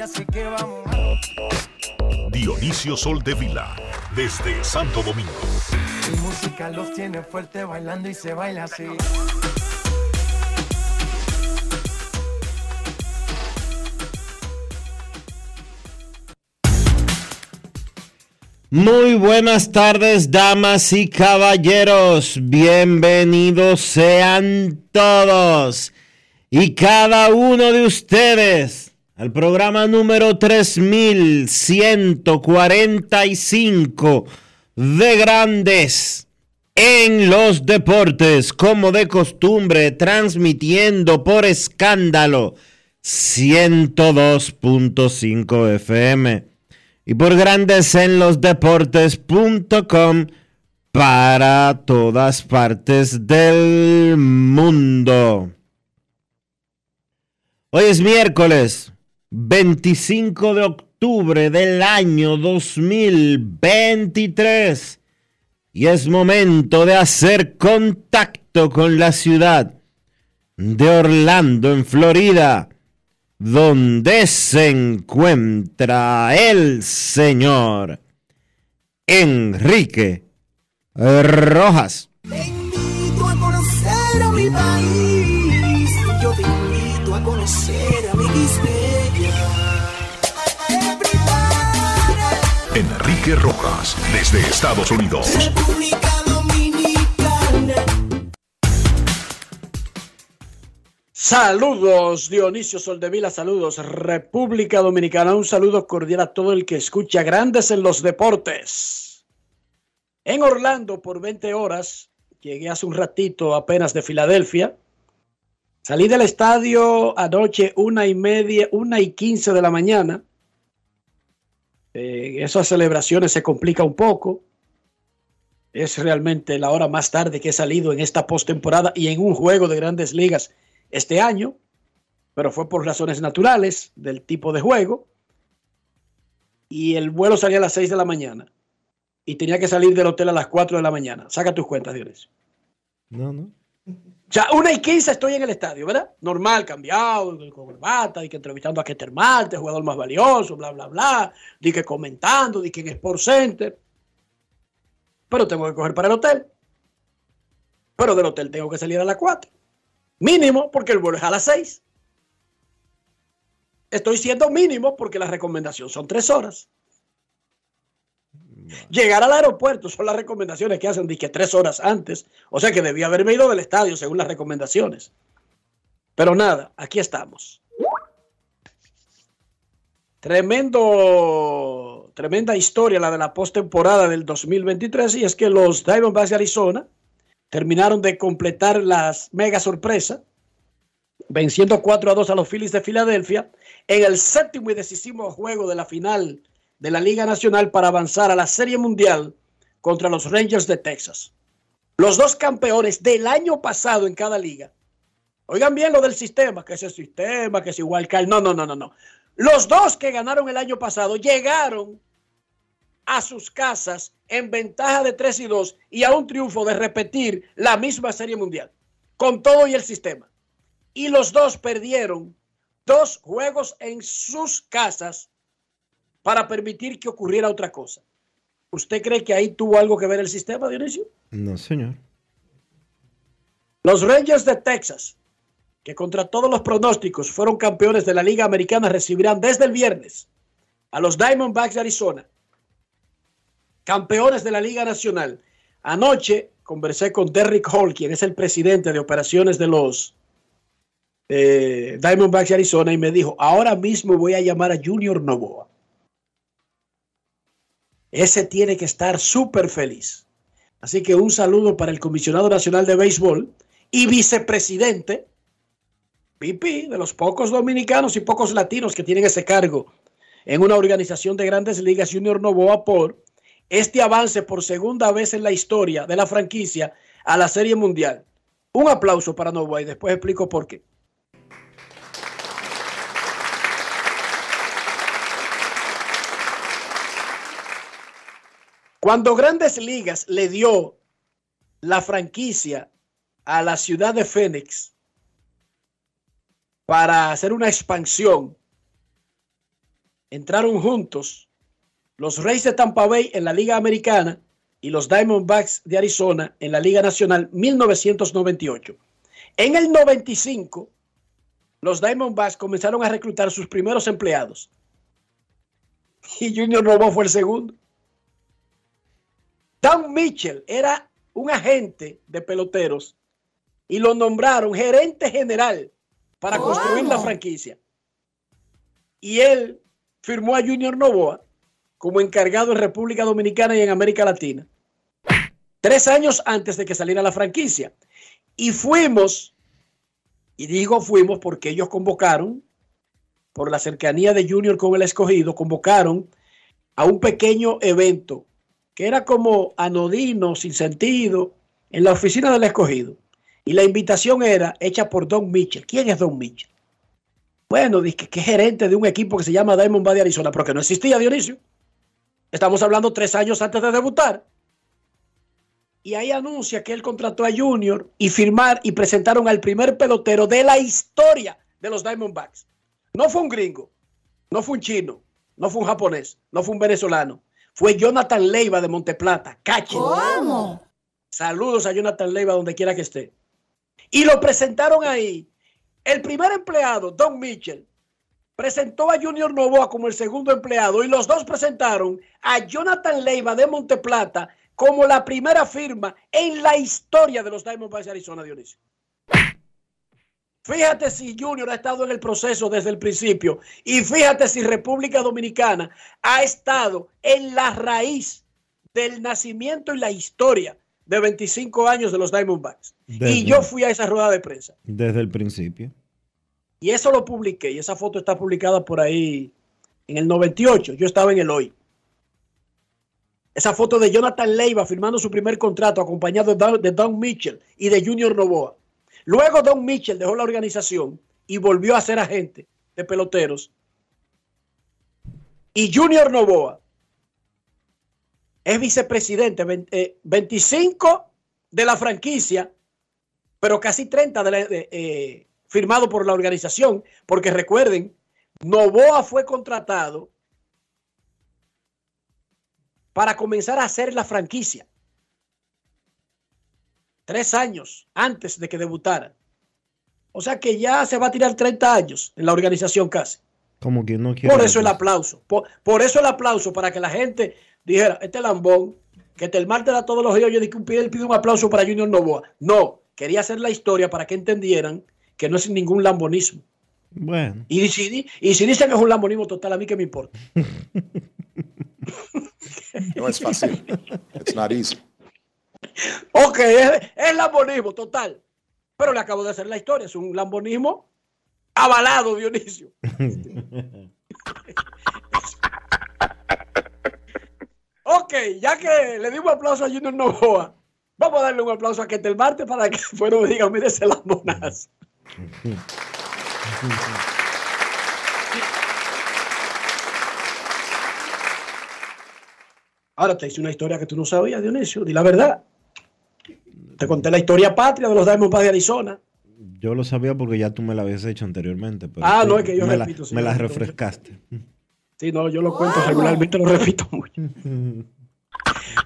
a nadie, así que vamos. Dionisio Soldevila, desde Santo Domingo. Mi música los tiene fuerte bailando y se baila así. Muy buenas tardes, damas y caballeros. Bienvenidos sean todos y cada uno de ustedes al programa número 3145 de Grandes en los Deportes, como de costumbre, transmitiendo por escándalo 102.5 FM y por grandes en los deportes.com para todas partes del mundo. Hoy es miércoles 25 de octubre del año 2023 y es momento de hacer contacto con la ciudad de Orlando, en Florida donde se encuentra el señor Enrique Rojas. Enrique Rojas, desde Estados Unidos. República Dominicana. Saludos, Dionisio Soldevila, saludos, República Dominicana, un saludo cordial a todo el que escucha Grandes en los Deportes. En Orlando, por 20 horas, llegué hace un ratito apenas de Filadelfia. Salí del estadio anoche una y media, una y quince de la mañana. Eh, esas celebraciones se complica un poco. Es realmente la hora más tarde que he salido en esta postemporada y en un juego de grandes ligas este año, pero fue por razones naturales del tipo de juego. Y el vuelo salía a las 6 de la mañana y tenía que salir del hotel a las 4 de la mañana. Saca tus cuentas, Dionisio. No, no. Sea, una y quince estoy en el estadio, ¿verdad? Normal, cambiado, con corbata, y que entrevistando a Keter Marte, jugador más valioso, bla, bla, bla, di que comentando, di que en Sport Center. Pero tengo que coger para el hotel. Pero del hotel tengo que salir a las 4. Mínimo, porque el vuelo es a las 6. Estoy siendo mínimo porque la recomendación son tres horas. Llegar al aeropuerto son las recomendaciones que hacen que tres horas antes. O sea que debía haberme ido del estadio según las recomendaciones. Pero nada, aquí estamos. Tremendo, tremenda historia la de la postemporada del 2023 y es que los Diamondbacks de Arizona terminaron de completar las mega sorpresa, venciendo 4 a 2 a los Phillies de Filadelfia en el séptimo y decisivo juego de la final de la Liga Nacional para avanzar a la Serie Mundial contra los Rangers de Texas. Los dos campeones del año pasado en cada liga. Oigan bien lo del sistema, que ese sistema, que es igual que el... No, no, no, no, no. Los dos que ganaron el año pasado llegaron a sus casas en ventaja de 3 y 2 y a un triunfo de repetir la misma Serie Mundial, con todo y el sistema. Y los dos perdieron dos juegos en sus casas para permitir que ocurriera otra cosa. ¿Usted cree que ahí tuvo algo que ver el sistema, Dionisio? No, señor. Los Rangers de Texas, que contra todos los pronósticos fueron campeones de la Liga Americana, recibirán desde el viernes a los Diamondbacks de Arizona, campeones de la Liga Nacional. Anoche conversé con Derrick Hall, quien es el presidente de operaciones de los eh, Diamondbacks de Arizona, y me dijo, ahora mismo voy a llamar a Junior Novoa. Ese tiene que estar súper feliz. Así que un saludo para el comisionado nacional de béisbol y vicepresidente, VP, de los pocos dominicanos y pocos latinos que tienen ese cargo en una organización de grandes ligas, Junior Novoa, por este avance por segunda vez en la historia de la franquicia a la Serie Mundial. Un aplauso para Novoa y después explico por qué. Cuando Grandes Ligas le dio la franquicia a la ciudad de Phoenix para hacer una expansión, entraron juntos los Reyes de Tampa Bay en la Liga Americana y los Diamondbacks de Arizona en la Liga Nacional 1998. En el 95, los Diamondbacks comenzaron a reclutar sus primeros empleados. Y Junior Robo fue el segundo. Dan Mitchell era un agente de peloteros y lo nombraron gerente general para construir la franquicia. Y él firmó a Junior Novoa como encargado en República Dominicana y en América Latina. Tres años antes de que saliera la franquicia. Y fuimos, y digo fuimos porque ellos convocaron, por la cercanía de Junior con el escogido, convocaron a un pequeño evento que era como anodino, sin sentido, en la oficina del escogido. Y la invitación era hecha por Don Mitchell. ¿Quién es Don Mitchell? Bueno, dice que es gerente de un equipo que se llama Diamond de Arizona, pero que no existía Dionisio. Estamos hablando tres años antes de debutar. Y ahí anuncia que él contrató a Junior y firmar y presentaron al primer pelotero de la historia de los Diamondbacks. No fue un gringo, no fue un chino, no fue un japonés, no fue un venezolano. Fue Jonathan Leiva de Monteplata. Cache. ¿Cómo? Saludos a Jonathan Leiva donde quiera que esté. Y lo presentaron ahí. El primer empleado, Don Mitchell, presentó a Junior Novoa como el segundo empleado y los dos presentaron a Jonathan Leiva de Monteplata como la primera firma en la historia de los Diamondbacks de Arizona, Dionisio. Fíjate si Junior ha estado en el proceso desde el principio y fíjate si República Dominicana ha estado en la raíz del nacimiento y la historia de 25 años de los Diamondbacks. Desde- y yo fui a esa rueda de prensa. Desde el principio. Y eso lo publiqué y esa foto está publicada por ahí en el 98. Yo estaba en el hoy. Esa foto de Jonathan Leiva firmando su primer contrato acompañado de Don, de Don Mitchell y de Junior Novoa. Luego Don Mitchell dejó la organización y volvió a ser agente de peloteros. Y Junior Novoa es vicepresidente, vein- eh, 25 de la franquicia, pero casi 30 de la- eh, firmado por la organización, porque recuerden, Novoa fue contratado para comenzar a hacer la franquicia. Tres años antes de que debutara. O sea que ya se va a tirar 30 años en la organización casi. Como quien no quiere. Por eso el aplauso. Por, por eso el aplauso para que la gente dijera, este lambón, que el martes da todos los días, yo dije, un- él pide un aplauso para Junior Novoa. No, quería hacer la historia para que entendieran que no es ningún lambonismo. Bueno, Y si, y si dicen que es un lambonismo total, a mí que me importa. No es fácil. It's not easy. Ok, es, es lambonismo total. Pero le acabo de hacer la historia. Es un lambonismo avalado, Dionisio. ok, ya que le dimos aplauso a Junior Novoa, vamos a darle un aplauso a Ketel Marte para que fueron me digan, mire ese lambonazo. Ahora te hice una historia que tú no sabías, Dionisio, di la verdad. Te conté la historia patria de los Diamondbacks de Arizona. yo lo sabía porque ya tú me la habías hecho anteriormente. Pero Ah, no, es que yo me la, repito, sí, me la refrescaste. Sí, no, yo lo cuento regularmente, lo repito mucho.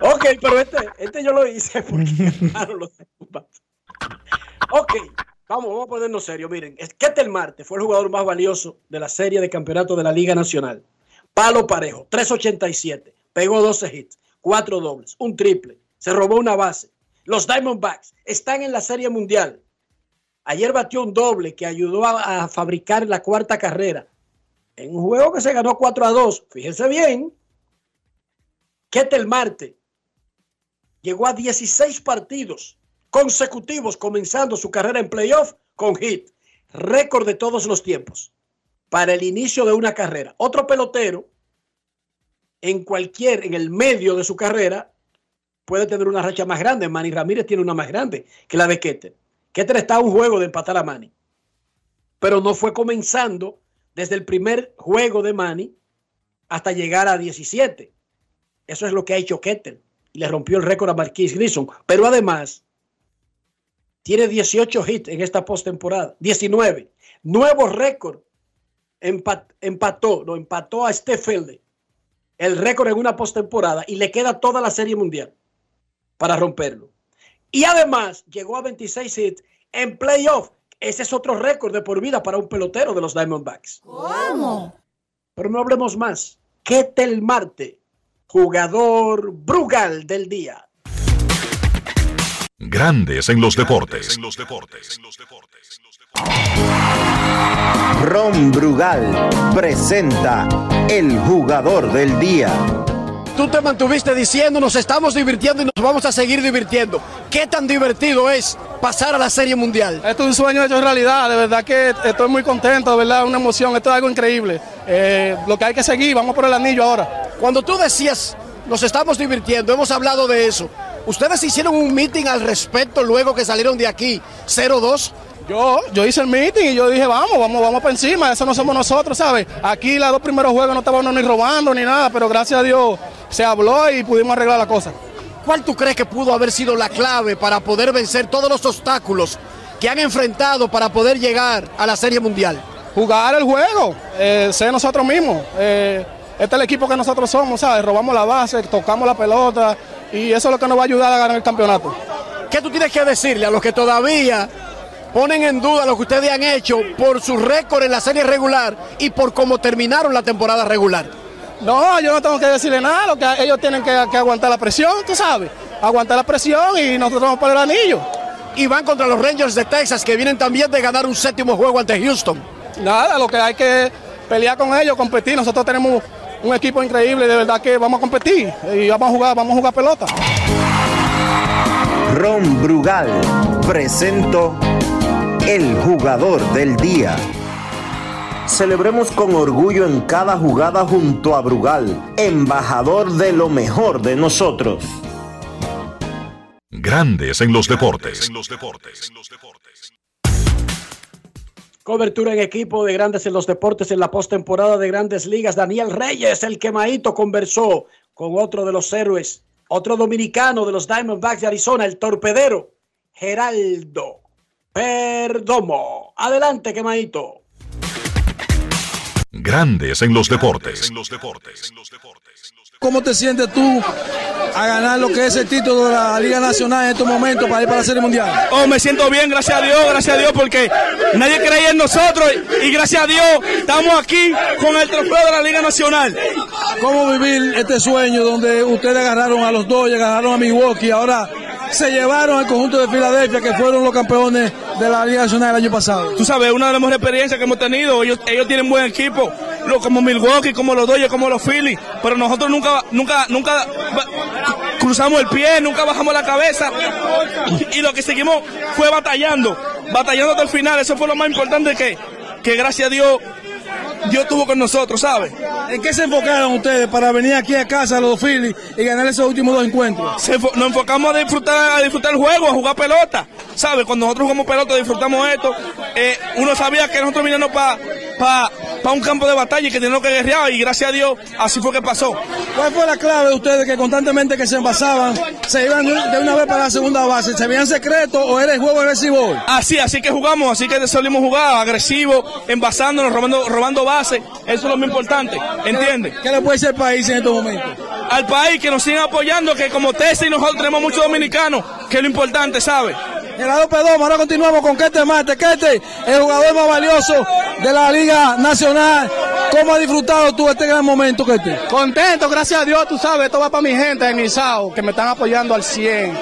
Ok, pero este, este yo lo hice porque claro, los Diamondbacks. Ok, vamos, vamos a ponernos serio. Miren, Ketel Marte fue el jugador más valioso de la serie de campeonato de la Liga Nacional. Palo parejo, 3.87, pegó 12 hits, 4 dobles, un triple, se robó una base. Los Diamondbacks están en la serie mundial. Ayer batió un doble que ayudó a, fabricar la cuarta carrera. En un juego que se ganó 4 a 2, fíjense bien, Ketel Marte llegó a 16 partidos consecutivos comenzando su carrera en playoff con hit, récord de todos los tiempos para el inicio de una carrera. Otro pelotero en cualquier, en el medio de su carrera, puede tener una racha más grande. Manny Ramírez tiene una más grande que la de Keter. Keter está a un juego de empatar a Manny, pero no fue comenzando desde el primer juego de Manny hasta llegar a 17. Eso es lo que ha hecho Keter y le rompió el récord a Marquis Grissom. Pero además, tiene 18 hits en esta postemporada, 19. Nuevo récord. Empat, empató, lo empató a Stefelde el récord en una postemporada y le queda toda la serie mundial para romperlo. Y además llegó a 26 hits en playoff. Ese es otro récord de por vida para un pelotero de los Diamondbacks. ¿Cómo? Pero no hablemos más. Ketel Marte, jugador Brugal del día. Grandes en los deportes. Ron Brugal presenta el jugador del día. Tú te mantuviste diciendo, nos estamos divirtiendo y nos vamos a seguir divirtiendo. ¿Qué tan divertido es pasar a la Serie Mundial? Esto es un sueño hecho realidad, de verdad que estoy muy contento, de verdad, una emoción, esto es algo increíble. Eh, lo que hay que seguir, vamos por el anillo ahora. Cuando tú decías, nos estamos divirtiendo, hemos hablado de eso. ¿Ustedes hicieron un meeting al respecto luego que salieron de aquí 0-2? Yo, yo hice el meeting y yo dije, vamos, vamos, vamos para encima, eso no somos nosotros, ¿sabes? Aquí los dos primeros juegos no estábamos ni robando ni nada, pero gracias a Dios se habló y pudimos arreglar la cosa. ¿Cuál tú crees que pudo haber sido la clave para poder vencer todos los obstáculos que han enfrentado para poder llegar a la Serie Mundial? Jugar el juego, eh, ser nosotros mismos. Eh, este es el equipo que nosotros somos, ¿sabes? Robamos la base, tocamos la pelota y eso es lo que nos va a ayudar a ganar el campeonato. ¿Qué tú tienes que decirle a los que todavía ponen en duda lo que ustedes han hecho por su récord en la serie regular y por cómo terminaron la temporada regular? No, yo no tengo que decirle nada, lo que ellos tienen que, que aguantar la presión, tú sabes, aguantar la presión y nosotros vamos por el anillo. Y van contra los Rangers de Texas que vienen también de ganar un séptimo juego ante Houston. Nada, lo que hay que pelear con ellos, competir. Nosotros tenemos un equipo increíble, de verdad que vamos a competir y vamos a jugar, vamos a jugar pelota. Ron Brugal presento el jugador del día. Celebremos con orgullo en cada jugada junto a Brugal, embajador de lo mejor de nosotros. Grandes en los deportes. Cobertura en equipo de Grandes en los Deportes en la postemporada de Grandes Ligas. Daniel Reyes, el quemadito, conversó con otro de los héroes, otro dominicano de los Diamondbacks de Arizona, el torpedero, Geraldo Perdomo. Adelante, quemadito. Grandes en los deportes. ¿Cómo te sientes tú a ganar lo que es el título de la Liga Nacional en estos momentos para ir para la Serie Mundial? Oh, me siento bien, gracias a Dios, gracias a Dios, porque nadie creía en nosotros y gracias a Dios estamos aquí con el trofeo de la Liga Nacional. ¿Cómo vivir este sueño donde ustedes agarraron a los dos, agarraron a Milwaukee, ahora se llevaron al conjunto de Filadelfia, que fueron los campeones de la Liga Nacional el año pasado. Tú sabes, una de las mejores experiencias que hemos tenido. Ellos, ellos tienen buen equipo, como Milwaukee, como los Dodgers, como los Phillies, pero nosotros nunca, nunca, nunca cruzamos el pie, nunca bajamos la cabeza y, lo que seguimos fue batallando, batallando hasta el final. Eso fue lo más importante que, que gracias a Dios, Dios tuvo con nosotros, ¿sabes? ¿En qué se enfocaron ustedes para venir aquí a casa a los Phillies y ganar esos últimos dos encuentros? Se nos enfocamos a disfrutar, a disfrutar el juego, a jugar pelota. ¿Sabes? Cuando nosotros jugamos pelota, disfrutamos esto. Eh, uno sabía que nosotros vinimos para pa, pa un campo de batalla y que teníamos que guerrear. Y gracias a Dios, así fue que pasó. ¿Cuál fue la clave de ustedes que constantemente que se envasaban, se iban de una vez para la segunda base? ¿Se veían secretos o era el juego agresivo? Así, así que jugamos, así que salimos a jugar, agresivo, envasándonos, robando, robando bases. Eso es lo más importante, ¿entiendes? ¿Qué le puede ser el país en estos momentos? al país, que nos sigan apoyando, que como Tessa y nosotros tenemos muchos dominicanos, que es lo importante, ¿sabe? En la 2 ahora continuamos con Kete Mate. Kete, el jugador más valioso de la Liga Nacional. ¿Cómo has disfrutado tú este gran momento, Kete? Contento, gracias a Dios, tú sabes, esto va para mi gente en Isao, que me están apoyando al 100.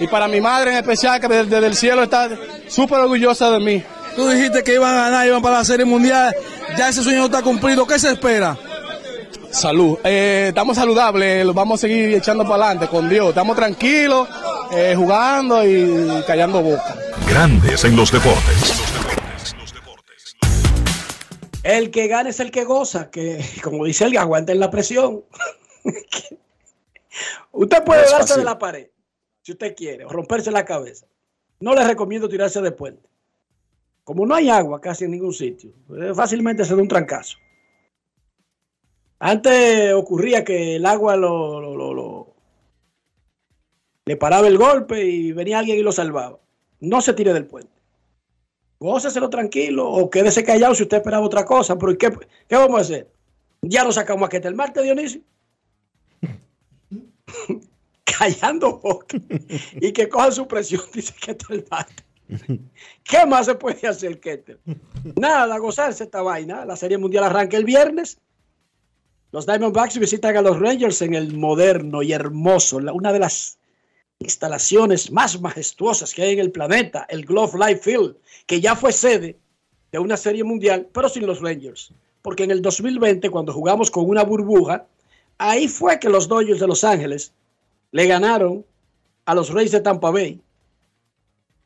Y para mi madre en especial, que desde, desde el cielo está súper orgullosa de mí. Tú dijiste que iban a ganar, iban para la Serie Mundial. Ya ese sueño no está cumplido. ¿Qué se espera? Salud. Eh, estamos saludables, los vamos a seguir echando para adelante con Dios. Estamos tranquilos, eh, jugando y callando boca. Grandes en los deportes. El que gana es el que goza, que como dice el aguanten la presión. usted puede No darse de la pared, si usted quiere, o romperse la cabeza. No le recomiendo tirarse de puente. Como no hay agua casi en ningún sitio, eh, fácilmente se da un trancazo. Antes ocurría que el agua lo, lo- le paraba el golpe y venía alguien y lo salvaba. No se tire del puente. Góceselo tranquilo o quédese callado si usted esperaba otra cosa. Pero ¿y ¿qué, qué vamos a hacer? Ya lo sacamos aquí el martes, Dionisio. Callando boca. Y que cojan su presión, dice que está el martes. ¿Qué más se puede hacer, Keter? Nada, gozarse esta vaina. La Serie Mundial arranca el viernes. Los Diamondbacks visitan a los Rangers en el moderno y hermoso, una de las instalaciones más majestuosas que hay en el planeta, el Glove Life Field, que ya fue sede de una serie mundial, pero sin los Rangers. Porque en el 2020, cuando jugamos con una burbuja, ahí fue que los Dodgers de Los Ángeles le ganaron a los Rays de Tampa Bay.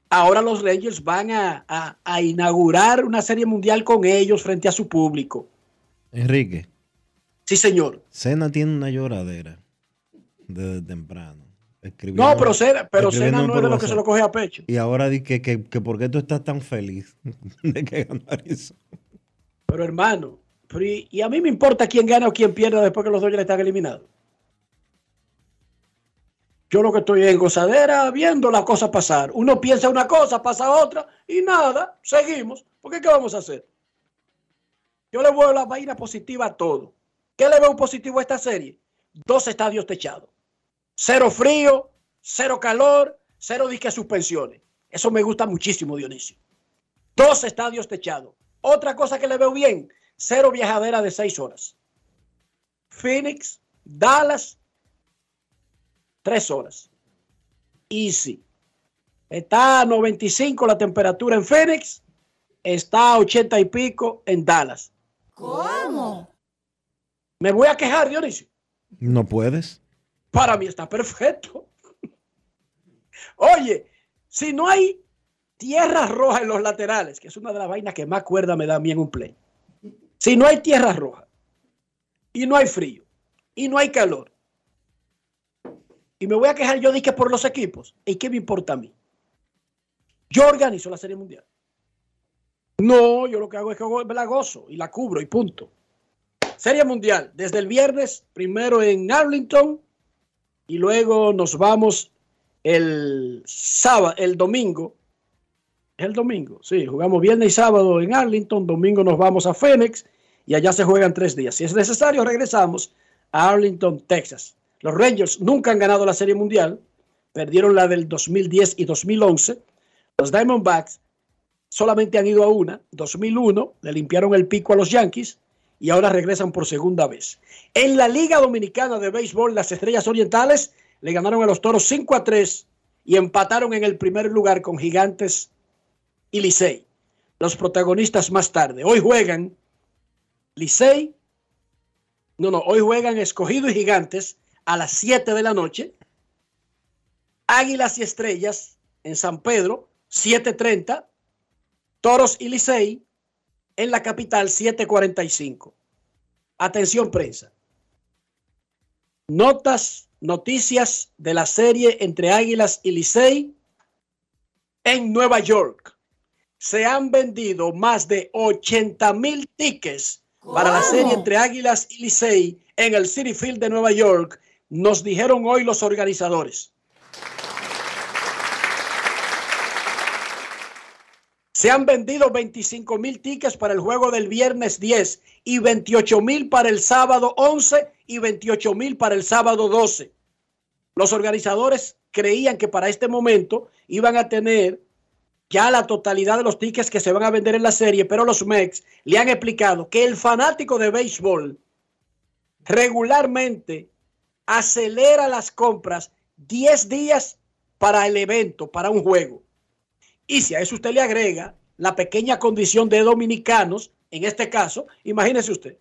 Ahora los Rangers van a, a- a inaugurar una serie mundial con ellos frente a su público. Enrique, Sí, señor. Cena tiene una lloradera desde temprano. No, pero Cena, pero Cena no es de lo que se lo coge a pecho. Y ahora di que, que, que por qué tú estás tan feliz de que ganó Arizona. Pero hermano, pero y, y a mí me importa quién gana o quién pierda después que los Dodgers están eliminados. Yo lo que estoy en gozadera viendo la cosa pasar. Uno piensa una cosa, pasa otra y nada, seguimos. Porque ¿qué vamos a hacer? Yo le veo la vaina positiva a todo. ¿Qué le veo positivo a esta serie? Dos estadios techados. Cero frío, cero calor, cero disque suspensiones. Eso me gusta muchísimo, Dionisio. Dos estadios techados. Otra cosa que le veo bien, cero viajadera de seis horas. Phoenix, Dallas, tres horas. Easy. Está a 95 la temperatura en Phoenix, está a 80 y pico en Dallas. ¿Cómo? ¿Me voy a quejar, Dionisio? No puedes. Para mí está perfecto. Oye, si no hay tierra roja en los laterales, que es una de las vainas que más cuerda me da a mí en un play. Si no hay tierra roja y no hay frío y no hay calor y me voy a quejar yo de que por los equipos, ¿y qué me importa a mí? Yo organizo la Serie Mundial. No, yo lo que hago es que me la gozo y la cubro y punto. Serie Mundial, desde el viernes, primero en Arlington y luego nos vamos el sábado, el domingo. El domingo, sí, jugamos viernes y sábado en Arlington, domingo nos vamos a Phoenix y allá se juegan tres días. Si es necesario, regresamos a Arlington, Texas. Los Rangers nunca han ganado la Serie Mundial, perdieron la del 2010 y 2011. Los Diamondbacks solamente han ido a una, 2001, le limpiaron el pico a los Yankees y ahora regresan por segunda vez. En la Liga Dominicana de Béisbol, las Estrellas Orientales le ganaron a los Toros 5 a 3 y empataron en el primer lugar con Gigantes y Licey. Los protagonistas más tarde. Hoy juegan Licey, no, no, hoy juegan Escogido y Gigantes a las 7 de la noche. Águilas y Estrellas en San Pedro, 7.30. Toros y Licey en la capital, 7.45. Atención prensa. Notas, noticias de la serie entre Águilas y Licey en Nueva York. Se han vendido más de 80 mil tickets para la serie entre Águilas y Licey en el City Field de Nueva York, nos dijeron hoy los organizadores. Se han vendido 25 mil tickets para el juego del viernes 10 y 28 mil para el sábado 11 y 28 mil para el sábado 12. Los organizadores creían que para este momento iban a tener ya la totalidad de los tickets que se van a vender en la serie, pero los Mex le han explicado que el fanático de béisbol regularmente acelera las compras 10 días para el evento, para un juego. Y si a eso usted le agrega la pequeña condición de dominicanos, en este caso, imagínese usted.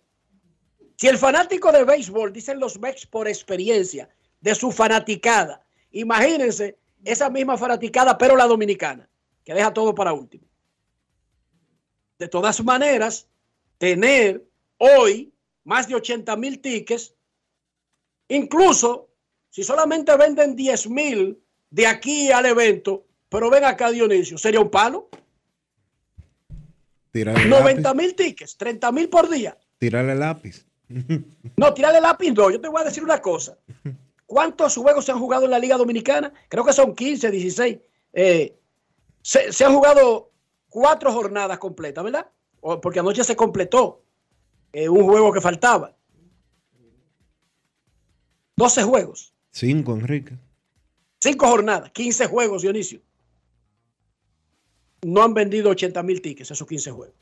Si el fanático de béisbol, dicen los Mex por experiencia, de su fanaticada, imagínense esa misma fanaticada, pero la dominicana, que deja todo para último. De todas maneras, tener hoy más de 80 mil tickets, incluso si solamente venden 10 mil de aquí al evento, pero ven acá Dionisio, sería un palo. 90 mil tickets, 30 mil por día. Tirarle lápiz. No, tirarle lápiz no. Yo te voy a decir una cosa. ¿Cuántos juegos se han jugado en la Liga Dominicana? Creo que son 15, 16. Eh, se, se, han jugado cuatro jornadas completas, ¿verdad? Porque anoche se completó eh, un juego que faltaba. 12 juegos. Cinco, Enrique. Cinco jornadas, 15 juegos, Dionisio. No han vendido 80 mil tickets esos 15 juegos.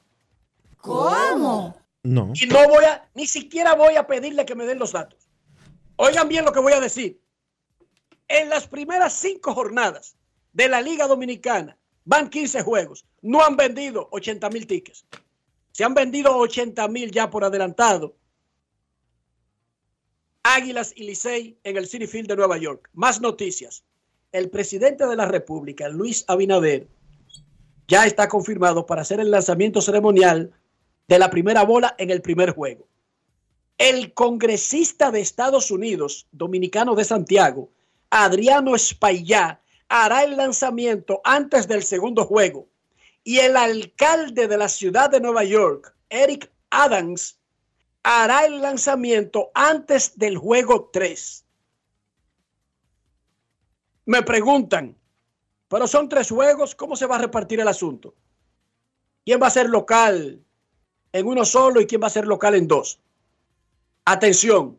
¿Cómo? No. Y no voy a, ni siquiera voy a pedirle que me den los datos. Oigan bien lo que voy a decir. En las primeras cinco jornadas de la Liga Dominicana van 15 juegos. No han vendido 80 mil tickets. Se han vendido 80 mil ya por adelantado. Águilas y Licey en el City Field de Nueva York. Más noticias. El presidente de la República, Luis Abinader, ya está confirmado para hacer el lanzamiento ceremonial de la primera bola en el primer juego. El congresista de Estados Unidos, dominicano de Santiago, Adriano Espaillá, hará el lanzamiento antes del segundo juego. Y el alcalde de la ciudad de Nueva York, Eric Adams, hará el lanzamiento antes del juego 3. Me preguntan, pero son tres juegos, ¿cómo se va a repartir el asunto? ¿Quién va a ser local en uno solo y quién va a ser local en dos? Atención.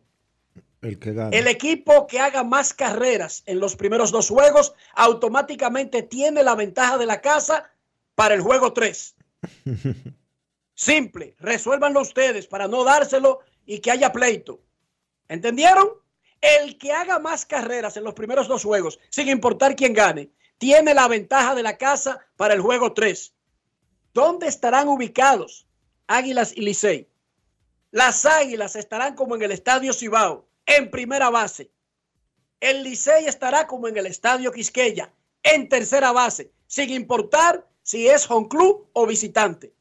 El, que gana. el equipo que haga más carreras en los primeros dos juegos automáticamente tiene la ventaja de la casa para el juego 3. Simple, resuélvanlo ustedes para no dárselo y que haya pleito. ¿Entendieron? El que haga más carreras en los primeros dos juegos, sin importar quién gane, tiene la ventaja de la casa para el juego 3. ¿Dónde estarán ubicados Águilas y Licey? Las Águilas estarán como en el Estadio Cibao, en primera base. El Licey estará como en el Estadio Quisqueya, en tercera base, sin importar si es home club o visitante.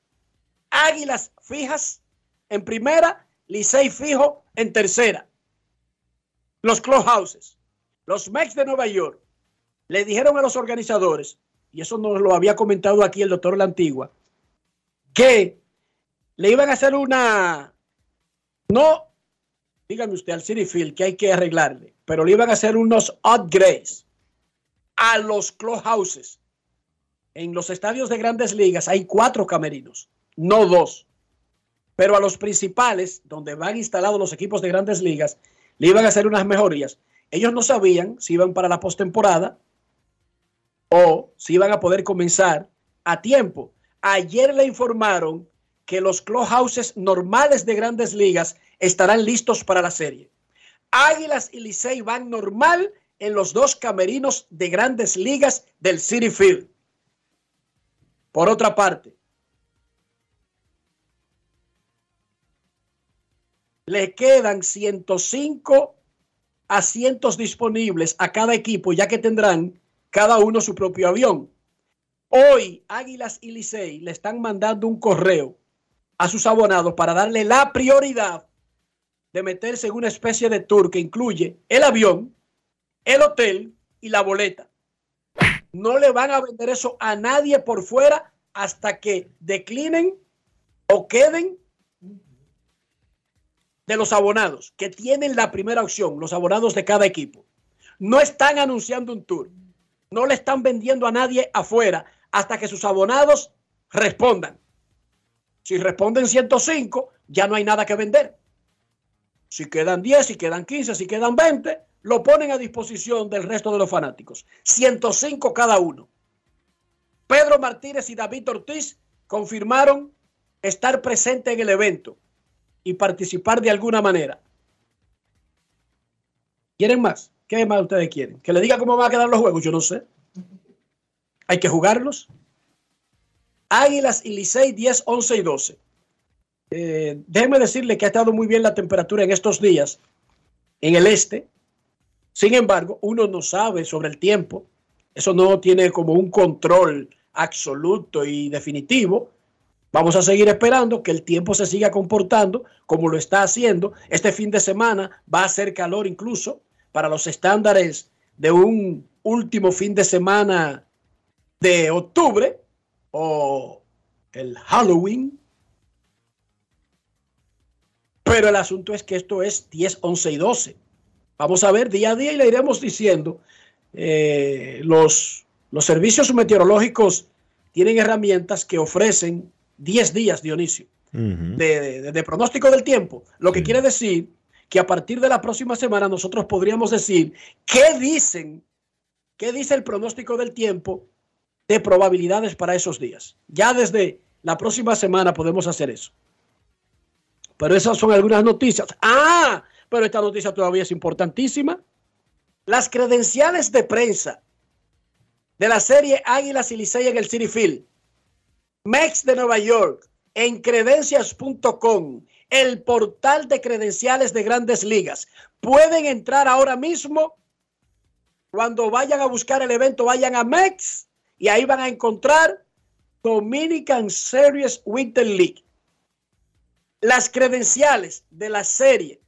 Águilas fijas en primera, Licey fijo en tercera. Los clubhouses, los Mex de Nueva York, le dijeron a los organizadores, y eso nos lo había comentado aquí el doctor La Antigua, que le iban a hacer una, no, dígame usted al City Field que hay que arreglarle, pero le iban a hacer unos upgrades a los clubhouses. En los estadios de grandes ligas hay cuatro camerinos no dos. Pero a los principales, donde van instalados los equipos de grandes ligas, le iban a hacer unas mejorías. Ellos no sabían si iban para la postemporada o si iban a poder comenzar a tiempo. Ayer le informaron que los clubhouses normales de grandes ligas estarán listos para la serie. Águilas y Licey van normal en los dos camerinos de grandes ligas del City Field. Por otra parte, le quedan 105 asientos disponibles a cada equipo, ya que tendrán cada uno su propio avión. Hoy, Águilas y Licey le están mandando un correo a sus abonados para darle la prioridad de meterse en una especie de tour que incluye el avión, el hotel y la boleta. No le van a vender eso a nadie por fuera hasta que declinen o queden de los abonados que tienen la primera opción, los abonados de cada equipo. No están anunciando un tour. No le están vendiendo a nadie afuera hasta que sus abonados respondan. Si responden 105, ya no hay nada que vender. Si quedan 10, si quedan 15, si quedan 20, lo ponen a disposición del resto de los fanáticos. 105 cada uno. Pedro Martínez y David Ortiz confirmaron estar presentes en el evento y participar de alguna manera. ¿Quieren más? ¿Qué más ustedes quieren? ¿Que le diga cómo van a quedar los juegos? Yo no sé. Hay que jugarlos. Águilas y Licey 10, 11 y 12. Eh, decirle que ha estado muy bien la temperatura en estos días en el este. Sin embargo, uno no sabe sobre el tiempo. Eso no tiene como un control absoluto y definitivo. Vamos a seguir esperando que el tiempo se siga comportando como lo está haciendo. Este fin de semana va a ser calor incluso para los estándares de un último fin de semana de octubre o el Halloween. Pero el asunto es que esto es 10, 11 y 12. Vamos a ver día a día y le iremos diciendo. Eh, los, los servicios meteorológicos tienen herramientas que ofrecen 10 días, Dionisio, de, de, de, pronóstico del tiempo. Lo que quiere decir que a partir de la próxima semana nosotros podríamos decir qué dicen, qué dice el pronóstico del tiempo de probabilidades para esos días. Ya desde la próxima semana podemos hacer eso. Pero esas son algunas noticias. Ah, pero esta noticia todavía es importantísima. Las credenciales de prensa de la serie Águilas y Licey en el City Field. Mex de Nueva York en credencias.com, el portal de credenciales de grandes ligas. Pueden entrar ahora mismo. Cuando vayan a buscar el evento, vayan a Mex y ahí van a encontrar Dominican Series Winter League. Las credenciales de la serie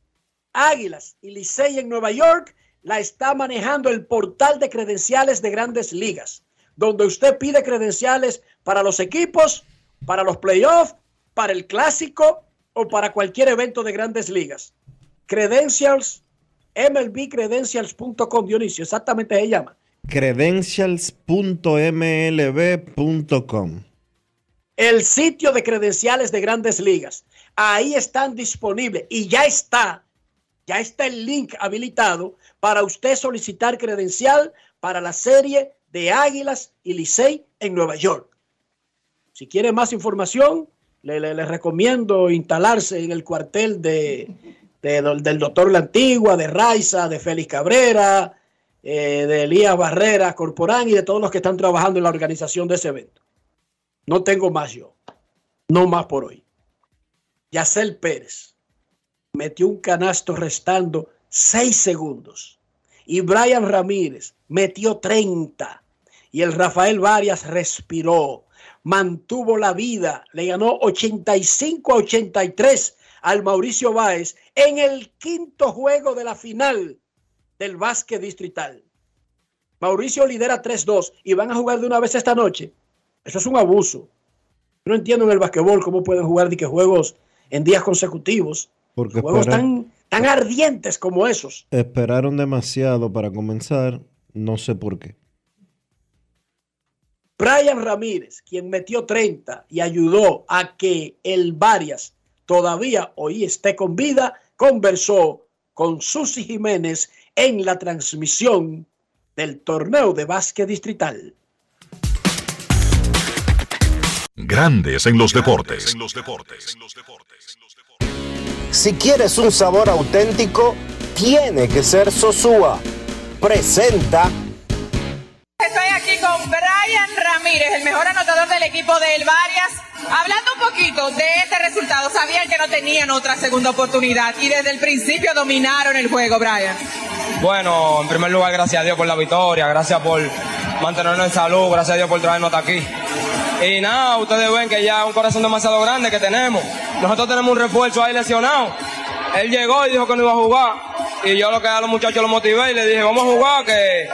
Águilas y Licey en Nueva York la está manejando el portal de credenciales de grandes ligas, donde usted pide credenciales para los equipos, para los playoffs, para el clásico o para cualquier evento de grandes ligas. Credentials, mlbcredentials.com, Dionisio, exactamente se llama. Credentials.mlb.com. El sitio de credenciales de grandes ligas. Ahí están disponibles y ya está, ya está el link habilitado para usted solicitar credencial para la serie de Águilas y Licey en Nueva York. Si quiere más información, le, recomiendo instalarse en el cuartel de, de, del doctor La Antigua, de Raiza, de Félix Cabrera, eh, de Elías Barrera, Corporán y de todos los que están trabajando en la organización de ese evento. No tengo más yo. No más por hoy. Yacel Pérez metió un canasto restando seis segundos. Y Brian Ramírez metió 30. Y el Rafael Varias respiró, mantuvo la vida, le ganó 85 a 83 al Mauricio Báez en el quinto juego de la final del básquet distrital. Mauricio lidera 3-2 y van a jugar de una vez esta noche. Eso es un abuso. No entiendo en el básquetbol cómo pueden jugar de que juegos en días consecutivos. Porque juegos tan, tan ardientes como esos. Esperaron demasiado para comenzar, no sé por qué. Brian Ramírez, quien metió 30 y ayudó a que el Varias todavía hoy esté con vida, conversó con Susi Jiménez en la transmisión del torneo de básquet distrital. Grandes en los deportes. Si quieres un sabor auténtico, tiene que ser Sosúa. Presenta Estoy aquí con Brian El mejor anotador del equipo del Varias. Hablando un poquito de este resultado, sabían que no tenían otra segunda oportunidad y desde el principio dominaron el juego, Brian. Bueno, en primer lugar, gracias a Dios por la victoria, gracias por mantenernos en salud, gracias a Dios por traernos hasta aquí. Y nada, ustedes ven que ya es un corazón demasiado grande que tenemos. Nosotros tenemos un refuerzo ahí lesionado. Él llegó y dijo que no iba a jugar. Y yo lo que a los muchachos los motivé y le dije, vamos a jugar, que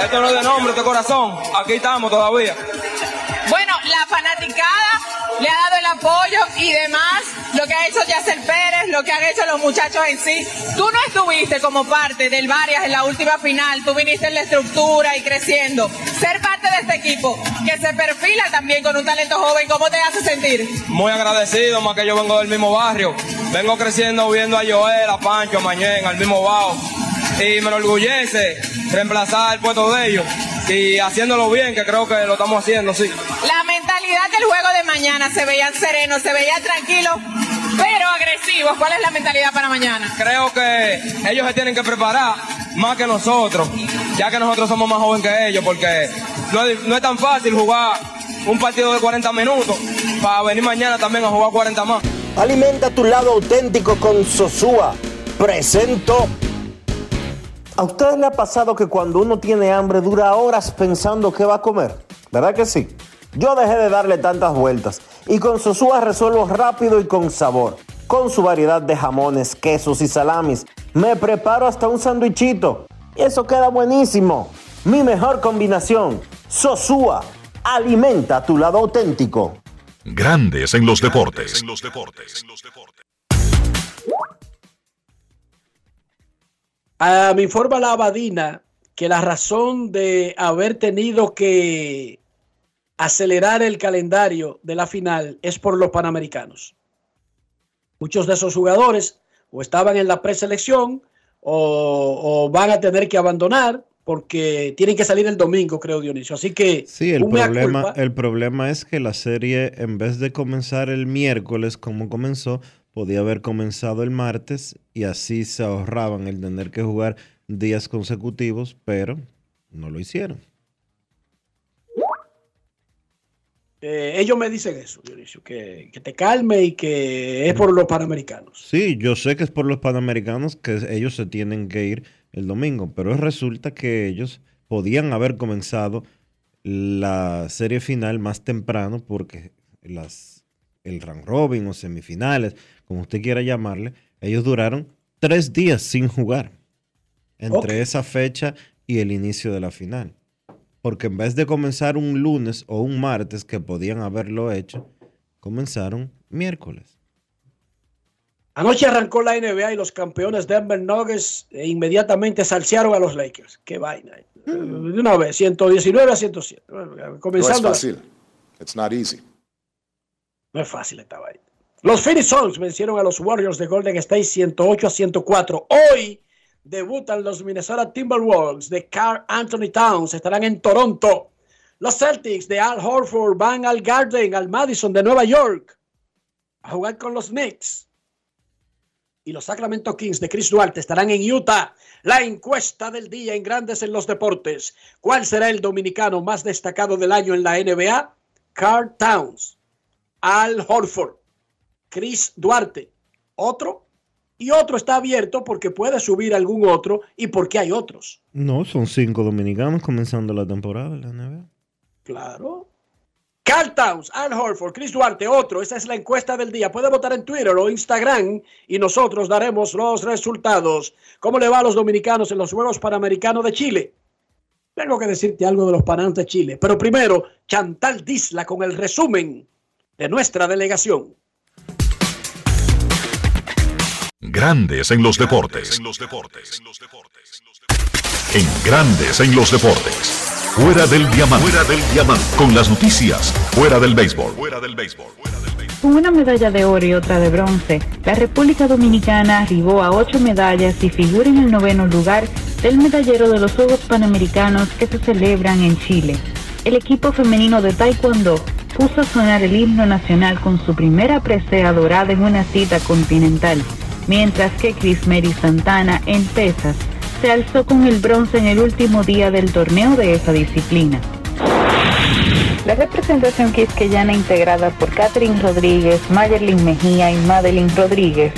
esto no es de nombre, esto es corazón. Aquí estamos todavía. Bueno, la fanaticada le ha dado el apoyo y demás, lo que ha hecho Yacel Pérez, lo que han hecho los muchachos en sí. Tú no estuviste como parte del Varias en la última final, tú viniste en la estructura y creciendo. Ser parte de este equipo que se perfila también con un talento joven. ¿Cómo te hace sentir? Muy agradecido, más que yo vengo del mismo barrio. Vengo creciendo viendo a Joel, a Pancho, a Mañén, al mismo Bao. Y me enorgullece reemplazar el puesto de ellos y haciéndolo bien, que creo que lo estamos haciendo, sí. Del juego de mañana se veían serenos, se veían tranquilos, pero agresivos. ¿Cuál es la mentalidad para mañana? Creo que ellos se tienen que preparar más que nosotros, ya que nosotros somos más jóvenes que ellos, porque no es, no es tan fácil jugar un partido de 40 minutos para venir mañana también a jugar 40 más. Alimenta tu lado auténtico con Sosúa. Presento. ¿A ustedes le ha pasado que cuando uno tiene hambre dura horas pensando qué va a comer? ¿Verdad que sí? Yo dejé de darle tantas vueltas y con Sosúa resuelvo rápido y con sabor. Con su variedad de jamones, quesos y salamis, me preparo hasta un sandwichito. Y eso queda buenísimo. Mi mejor combinación, Sosúa. Alimenta tu lado auténtico. Grandes en los deportes. Ah, me informa la Abadina que la razón de haber tenido que acelerar el calendario de la final es por los panamericanos. Muchos de esos jugadores o estaban en la preselección o, o van a tener que abandonar porque tienen que salir el domingo, creo Dionisio. Así que Sí, el problema, culpa. el problema es que la serie, en vez de comenzar el miércoles como comenzó, podía haber comenzado el martes y así se ahorraban el tener que jugar días consecutivos, pero no lo hicieron. Eh, ellos me dicen eso, Dionisio, que, que te calme y que es por los panamericanos. Sí, yo sé que es por los panamericanos que ellos se tienen que ir el domingo, pero resulta que ellos podían haber comenzado la serie final más temprano porque las, el round robin o semifinales, como usted quiera llamarle, ellos duraron tres días sin jugar entre esa fecha y el inicio de la final. Porque en vez de comenzar un lunes o un martes, que podían haberlo hecho, comenzaron miércoles. Anoche arrancó la NBA y los campeones Denver Nuggets e inmediatamente salsearon a los Lakers. Qué vaina. eh. De una vez, 119 a 107. Bueno, No es Comenzando. fácil. It's not easy. No es fácil esta vaina. Los Phoenix Suns vencieron a los Warriors de Golden State 108 a 104. Hoy debutan los Minnesota Timberwolves de Carl Anthony Towns. Estarán en Toronto. Los Celtics de Al Horford van al Garden, al Madison de Nueva York, a jugar con los Knicks. Y los Sacramento Kings de Chris Duarte estarán en Utah. La encuesta del día en Grandes en los Deportes. ¿Cuál será el dominicano más destacado del año en la NBA? Carl Towns. Al Horford, Chris Duarte, otro y otro está abierto porque puede subir algún otro y porque hay otros. No, son cinco dominicanos comenzando la temporada la NBA. Claro. Carl Towns, Al Horford, Chris Duarte, otro. Esa es la encuesta del día. Puede votar en Twitter o Instagram y nosotros daremos los resultados. ¿Cómo le va a los dominicanos en los Juegos Panamericanos de Chile? Tengo que decirte algo de los Panamericanos de Chile. Pero primero, Chantal Disla con el resumen de nuestra delegación. Grandes en los deportes. En Grandes en los deportes. Fuera del diamante. Fuera del diamante. Con las noticias. Fuera del béisbol. Fuera del béisbol. Con una medalla de oro y otra de bronce, la República Dominicana arribó a ocho medallas y figura en el noveno lugar del medallero de los Juegos Panamericanos que se celebran en Chile. El equipo femenino de Taekwondo puso a sonar el himno nacional con su primera presea dorada en una cita continental, mientras que Chris Mary Santana en pesas se alzó con el bronce en el último día del torneo de esa disciplina. La representación quisqueyana integrada por Catherine Rodríguez, Mayerlin Mejía y Madeline Rodríguez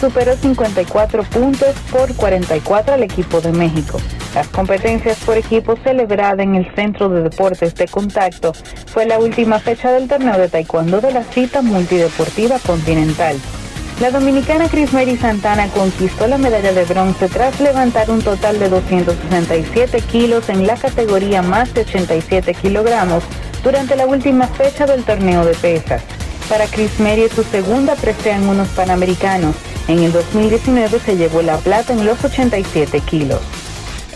superó 54 puntos por 44 al equipo de México. Las competencias por equipo celebrada en el Centro de Deportes de Contacto fue la última fecha del torneo de taekwondo de la cita multideportiva continental. La dominicana Chris Mary Santana conquistó la medalla de bronce tras levantar un total de 267 kilos en la categoría más de 87 kilogramos durante la última fecha del torneo de pesas. Para Chris Mary es su segunda presea en unos panamericanos. En el 2019 se llevó la plata en los 87 kilos.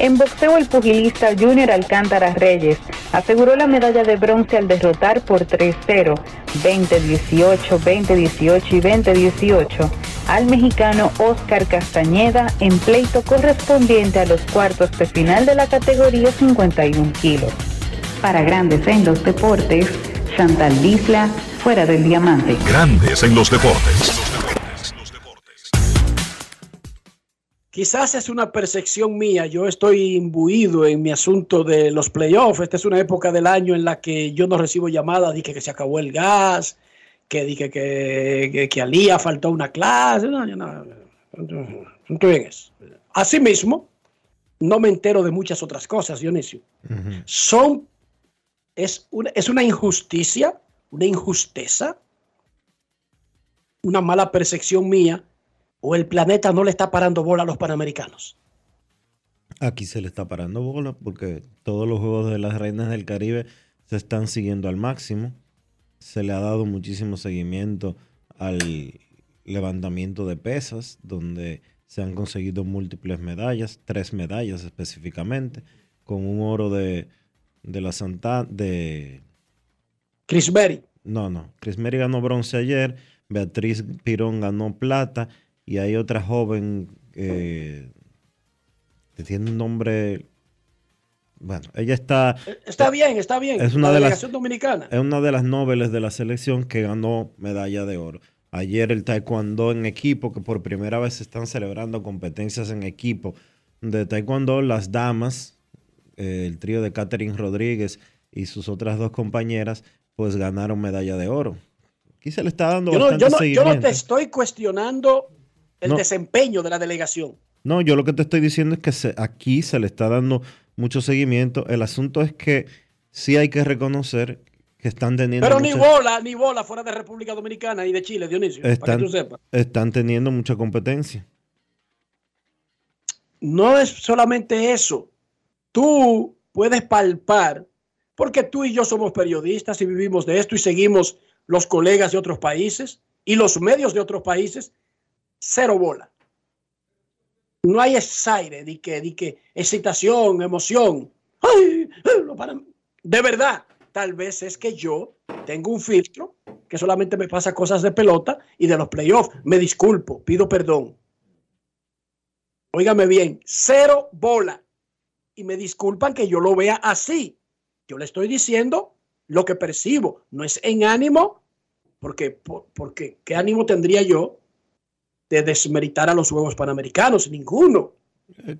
En boxeo, el pugilista Junior Alcántara Reyes aseguró la medalla de bronce al derrotar por 3-0, 20-18, 20-18 y 20-18 al mexicano Oscar Castañeda en pleito correspondiente a los cuartos de final de la categoría 51 kilos. Para Grandes en los Deportes, Chantal Disla, fuera del diamante. Grandes en los deportes. Quizás es una percepción mía, yo estoy imbuido en mi asunto de los playoffs. Esta es una época del año en la que yo no recibo llamadas, dije que se acabó el gas, que dije que, que, que Alía faltó una clase. No, yo no, no estoy en eso. Asimismo, no me entero de muchas otras cosas, Dionisio. Son, es una, es una injusticia, una injusticia, una mala percepción mía o el planeta no le está parando bola a los panamericanos? Aquí se le está parando bola porque todos los juegos de las reinas del Caribe se están siguiendo al máximo. Se le ha dado muchísimo seguimiento al levantamiento de pesas, donde se han conseguido múltiples medallas, tres medallas específicamente, con un oro de, de la Santa de Chris Berry. No, no. Chris Berry ganó bronce ayer, Beatriz Pirón ganó plata y hay otra joven eh, que tiene un nombre. Bueno, ella está. Está bien, está bien. Es una la de delegación las, dominicana. Es una de las nobles de la selección que ganó medalla de oro. Ayer el taekwondo en equipo, que por primera vez se están celebrando competencias en equipo de taekwondo, las damas, eh, el trío de Catherine Rodríguez y sus otras dos compañeras, pues ganaron medalla de oro. Aquí se le está dando Yo no, bastante yo no- yo seguimiento. no te estoy cuestionando el No. desempeño de la delegación. No, yo lo que te estoy diciendo es que se- aquí se le está dando mucho seguimiento. El asunto es que sí hay que reconocer que están teniendo Pero ni bola, ni bola fuera de República Dominicana y de Chile, Dionisio. Para que tú sepas. están teniendo mucha competencia. No es solamente eso. Tú puedes palpar, porque tú y yo somos periodistas y vivimos de esto y seguimos los colegas de otros países y los medios de otros países, cero bola. No hay aire de que, de que excitación, emoción. ¡Ay! De verdad, tal vez es que yo tengo un filtro que solamente me pasa cosas de pelota y de los playoffs. Me disculpo, pido perdón. Óigame bien, cero bola. Y me disculpan que yo lo vea así. Yo le estoy diciendo lo que percibo. No es en ánimo, porque, por- porque ¿qué ánimo tendría yo de desmeritar a los Juegos Panamericanos? Ninguno.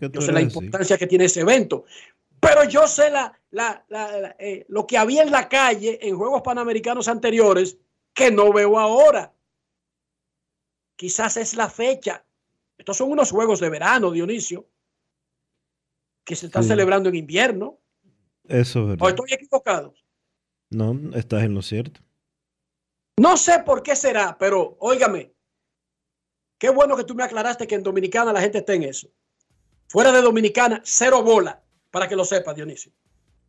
Tú Yo sé la importancia que tiene ese evento. Pero yo sé la, la- la- eh, lo que había en la calle en Juegos Panamericanos anteriores que no veo ahora. Quizás es la fecha. Estos son unos Juegos de verano, Dionisio, que se están Sí. celebrando en invierno. Eso es ¿O verdad. estoy equivocado? No, estás en lo cierto. No sé por qué será, pero óigame, qué bueno que tú me aclaraste que en Dominicana la gente está en eso. Fuera de Dominicana, cero bola, para que lo sepas, Dionisio.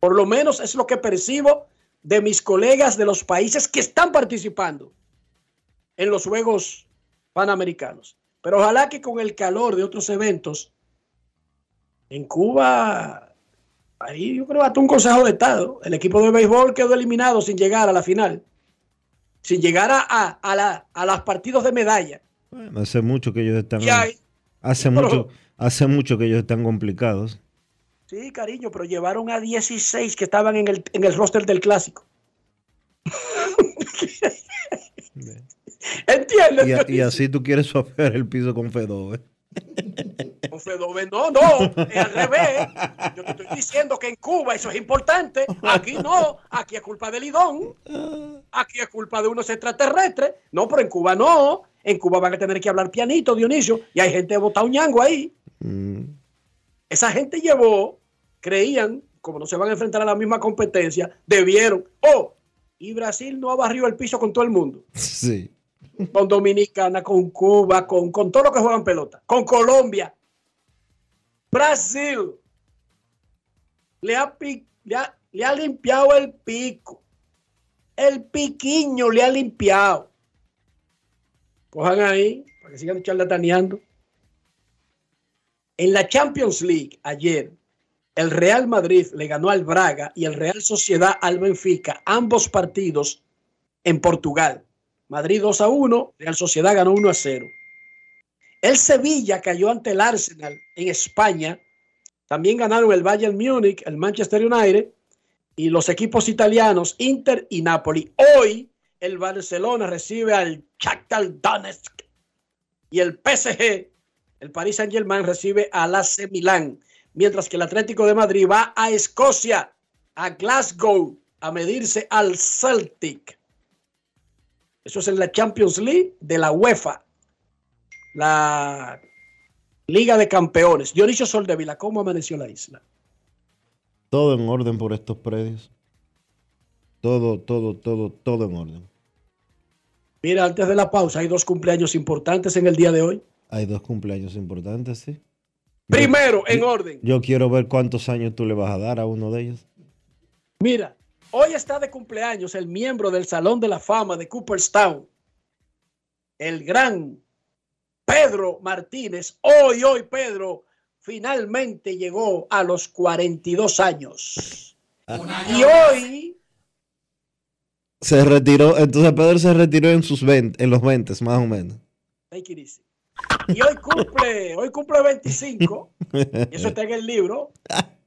Por lo menos es lo que percibo de mis colegas de los países que están participando en los Juegos Panamericanos. Pero ojalá que con el calor de otros eventos, en Cuba, ahí yo creo hasta un consejo de Estado, el equipo de béisbol quedó eliminado sin llegar a la final sin llegar a, a, a a partidos de medalla. Bueno, hace mucho que ellos están. Hay- hace pero- mucho, hace mucho que ellos están complicados. Sí, cariño, pero llevaron a 16 que estaban en el, en el roster del clásico. ¿Entiendes? Y, a- y así tú quieres suapear el piso con Fedove. Con Fedove, no, no, es al revés. Yo te estoy diciendo que en Cuba eso es importante. Aquí no, aquí es culpa del Lidón. Aquí es culpa de unos extraterrestres. No, pero en Cuba no. En Cuba van a tener que hablar pianito, Dionisio. Y hay gente botado ñango ahí. Mm, Esa gente llevó, creían, como no se van a enfrentar a la misma competencia, debieron. Oh, y Brasil no ha barrido el piso con todo el mundo. Sí. Con Dominicana, con Cuba, con, con todo lo que juegan pelota. Con Colombia. Brasil le ha, pi- le ha- le ha limpiado el pico. El piquiño le ha limpiado. Cojan ahí, para que sigan charlataneando. En la Champions League, ayer, El Real Madrid le ganó al Braga y el Real Sociedad al Benfica, ambos partidos en Portugal. Madrid 2 a 1, Real Sociedad ganó 1 a 0. El Sevilla cayó ante el Arsenal en España. También ganaron el Bayern Múnich, el Manchester United y los equipos italianos Inter y Napoli. Hoy el Barcelona recibe al Shakhtar Donetsk y el PSG, el Paris Saint-Germain recibe al AC Milán, mientras que el Atlético de Madrid va a Escocia, a Glasgow, a medirse al Celtic. Eso es en la Champions League de la UEFA, la Liga de Campeones. Dionisio Soldevila, ¿cómo amaneció la isla? Todo en orden por estos predios. Todo, todo, todo, todo en orden. Mira, antes de la pausa, hay dos cumpleaños importantes en el día de hoy. Hay dos cumpleaños importantes, sí. Primero, en orden. Yo quiero ver cuántos años tú le vas a dar a uno de ellos. Mira, hoy está de cumpleaños el miembro del Salón de la Fama de Cooperstown, el gran Pedro Martínez. Hoy, hoy, Pedro finalmente llegó a los 42 años. Y hoy Se retiró, entonces Pedro se retiró en sus 20, en los 20 más o menos. Take it easy. Y hoy cumple, hoy cumple 25, y eso está en el libro,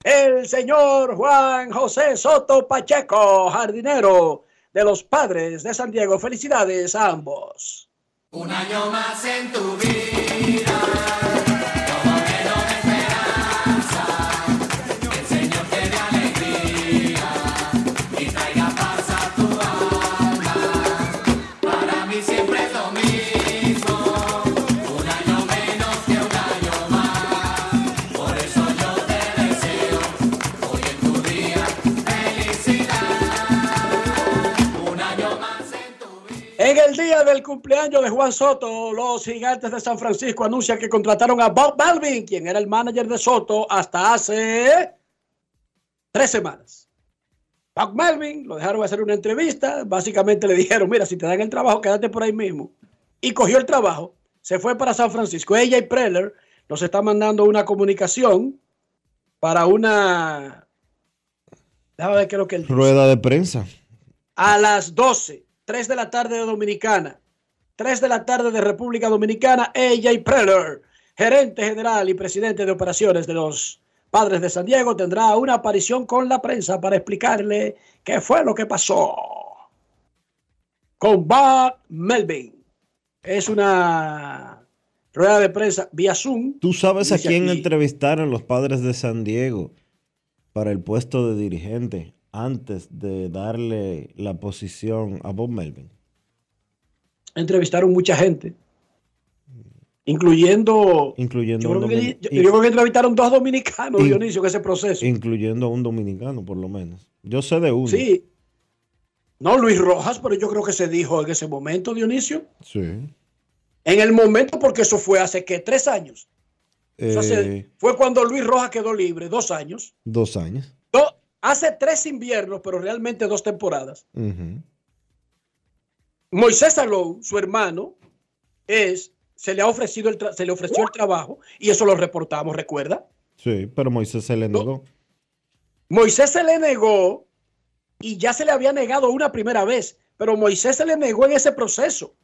el señor Juan José Soto Pacheco, jardinero de los padres de San Diego. Felicidades a ambos. Un año más en tu vida. Día del cumpleaños de Juan Soto, los gigantes de San Francisco anuncian que contrataron a Bob Balvin, quien era el manager de Soto hasta hace tres semanas. Bob Melvin lo dejaron hacer una entrevista, básicamente le dijeron, mira, si te dan el trabajo, quédate por ahí mismo. Y cogió el trabajo, se fue para San Francisco. Ella y Preller nos está mandando una comunicación para una... Déjame ver qué es lo que él dice. Rueda de prensa. a las 12, 3 de la tarde de Dominicana, 3 de la tarde de República Dominicana, AJ Preller, gerente general y presidente de operaciones de los Padres de San Diego, tendrá una aparición con la prensa para explicarle qué fue lo que pasó con Bob Melvin. Es una rueda de prensa vía Zoom. ¿Tú sabes a quién aquí- entrevistaron los padres de San Diego para el puesto de dirigente antes de darle la posición a Bob Melvin? Entrevistaron mucha gente, incluyendo Incluyendo, Yo creo, que, domin- yo- yo creo que entrevistaron dos dominicanos, In- Dionisio, en ese proceso. incluyendo a un dominicano, por lo menos. Yo sé de uno. Sí. No, Luis Rojas, pero yo creo que se dijo en ese momento, Dionisio. Sí. En el momento, porque eso fue hace que tres años. Eh, fue cuando Luis Rojas quedó libre, dos años. dos años. Do- hace tres inviernos, pero realmente dos temporadas. Moisés Salou, su hermano, es, se le ha ofrecido el se le ofreció el trabajo y eso lo reportamos, ¿recuerda? Sí, pero Moisés se le negó. Moisés se le negó y ya se le había negado una primera vez, pero Moisés se le negó en ese proceso.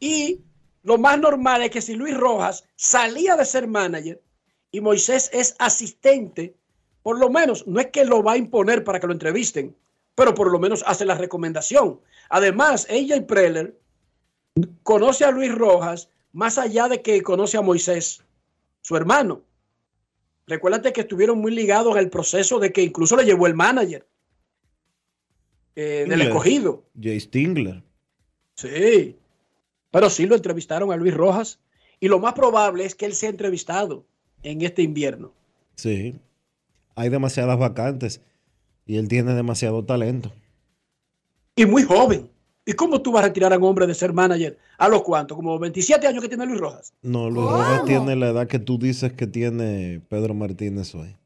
Y lo más normal es que si Luis Rojas salía de ser manager y Moisés es asistente, por lo menos no es que lo va a imponer para que lo entrevisten, pero por lo menos hace la recomendación. Además, ella y Preller conoce a Luis Rojas más allá de que conoce a Moisés, su hermano. Recuérdate que estuvieron muy ligados en el proceso de que incluso le llevó el manager eh, del escogido. Jay Stingler. Sí, pero sí lo entrevistaron a Luis Rojas y lo más probable es que él sea entrevistado en este invierno. Sí. Hay demasiadas vacantes y él tiene demasiado talento. Y muy joven. ¿Y cómo tú vas a retirar a un hombre de ser manager? ¿A los cuántos? ¿Como 27 años que tiene Luis Rojas? No, Luis Rojas tiene la edad que tú dices que tiene Pedro Martínez hoy.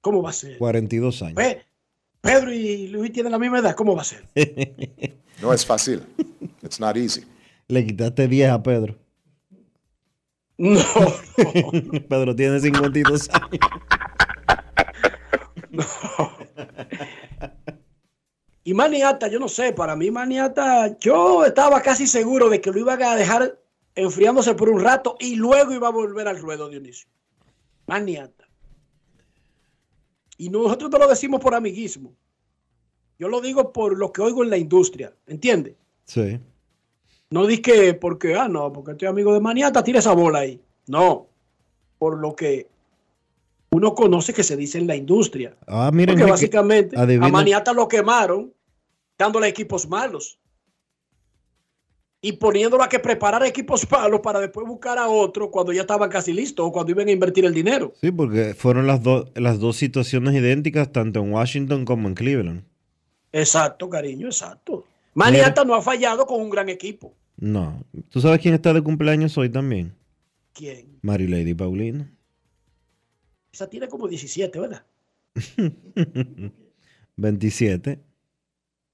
¿Cómo va a ser? 42 años. Pe- Pedro y Luis tienen la misma edad. ¿Cómo va a ser? No es fácil. It's not easy. Le quitaste 10 a Pedro. No. Pedro tiene 52 años. No. Y Maniata, yo no sé, para mí Maniata, yo estaba casi seguro de que lo iban a dejar enfriándose por un rato y luego iba a volver al ruedo, Dionisio. Maniata. Y nosotros no lo decimos por amiguismo. Yo lo digo por lo que oigo en la industria, ¿entiendes? Sí. No di que porque, ah, no, porque estoy amigo de Maniata, tira esa bola ahí. No, por lo que uno conoce que se dice en la industria. Ah, miren. Porque básicamente adivina- a Maniata lo quemaron dándole equipos malos. Y poniéndolo a que preparar equipos malos para después buscar a otro cuando ya estaban casi listos o cuando iban a invertir el dinero. Sí, porque fueron las, dos las dos situaciones idénticas tanto en Washington como en Cleveland. Exacto, cariño, exacto. Maniata no ha fallado con un gran equipo. No. ¿Tú sabes quién está de cumpleaños hoy también? ¿Quién? Mary Lady Paulino. Esa tiene como 17, ¿verdad? 27.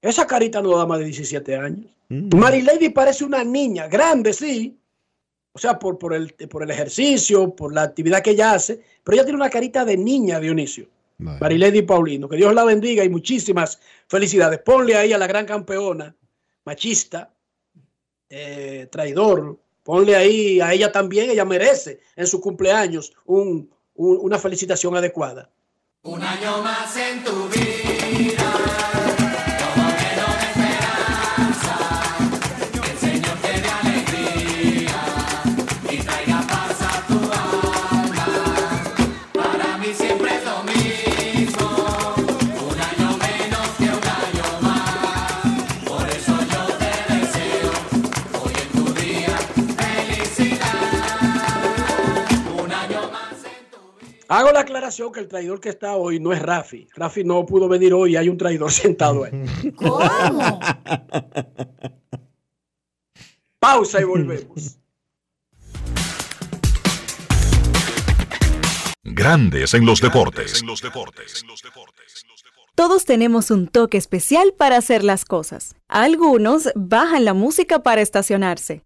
Esa carita no da más de 17 años. Mm. Mary Lady parece una niña, grande, sí. O sea, por, por, el, por el ejercicio, por la actividad que ella hace. Pero ella tiene una carita de niña, Dionisio. Mary Lady Paulino. Que Dios la bendiga y muchísimas felicidades. Ponle ahí a la gran campeona, machista, eh, traidor. Ponle ahí a ella también. Ella merece en su cumpleaños un- una felicitación adecuada. Hago la aclaración que el traidor que está hoy no es Rafi. Rafi no pudo venir hoy y hay un traidor sentado ahí. ¿Cómo? Pausa y volvemos. Grandes en los deportes. Todos tenemos un toque especial para hacer las cosas. Algunos bajan la música para estacionarse.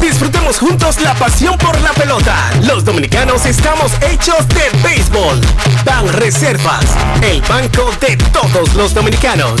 Disfrutemos juntos la pasión por la pelota. Los dominicanos estamos hechos de béisbol. Ban Reservas, el banco de todos los dominicanos.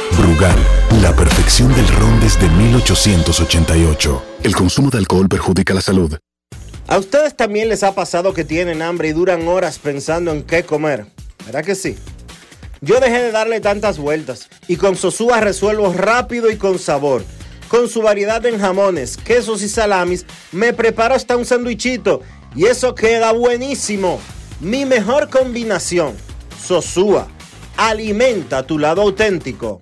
Brugal, la perfección del ron desde 1888. El consumo de alcohol perjudica la salud. ¿A ustedes también les ha pasado que tienen hambre y duran horas pensando en qué comer? ¿Verdad que sí? Yo dejé de darle tantas vueltas y con Sosúa resuelvo rápido y con sabor. Con su variedad en jamones, quesos y salamis, me preparo hasta un sandwichito y eso queda buenísimo. Mi mejor combinación. Sosúa, alimenta tu lado auténtico.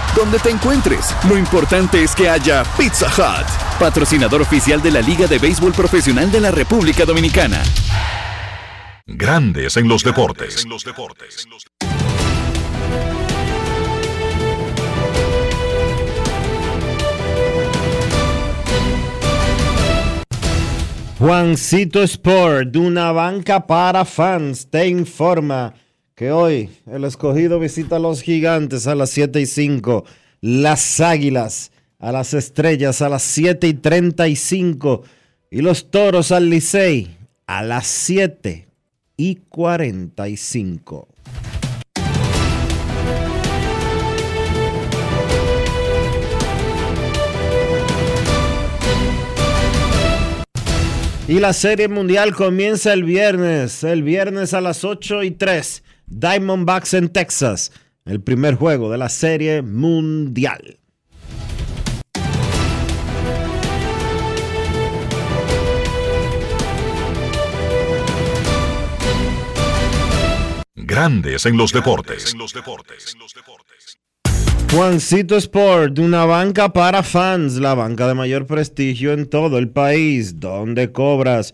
Donde te encuentres, lo importante es que haya Pizza Hut, patrocinador oficial de la Liga de Béisbol Profesional de la República Dominicana. Grandes en los deportes. Juancito Sport, una banca para fans, te informa que hoy el escogido visita a los gigantes a las 7 y 5, las águilas a las estrellas a las 7 y 35 y los toros al Licey a las 7 y 45. Y la Serie Mundial comienza el viernes, el viernes a las 8 y 3, Diamondbacks en Texas, el primer juego de la Serie Mundial. Grandes en los deportes. Juancito Sport, una banca para fans, la banca de mayor prestigio en todo el país, donde cobras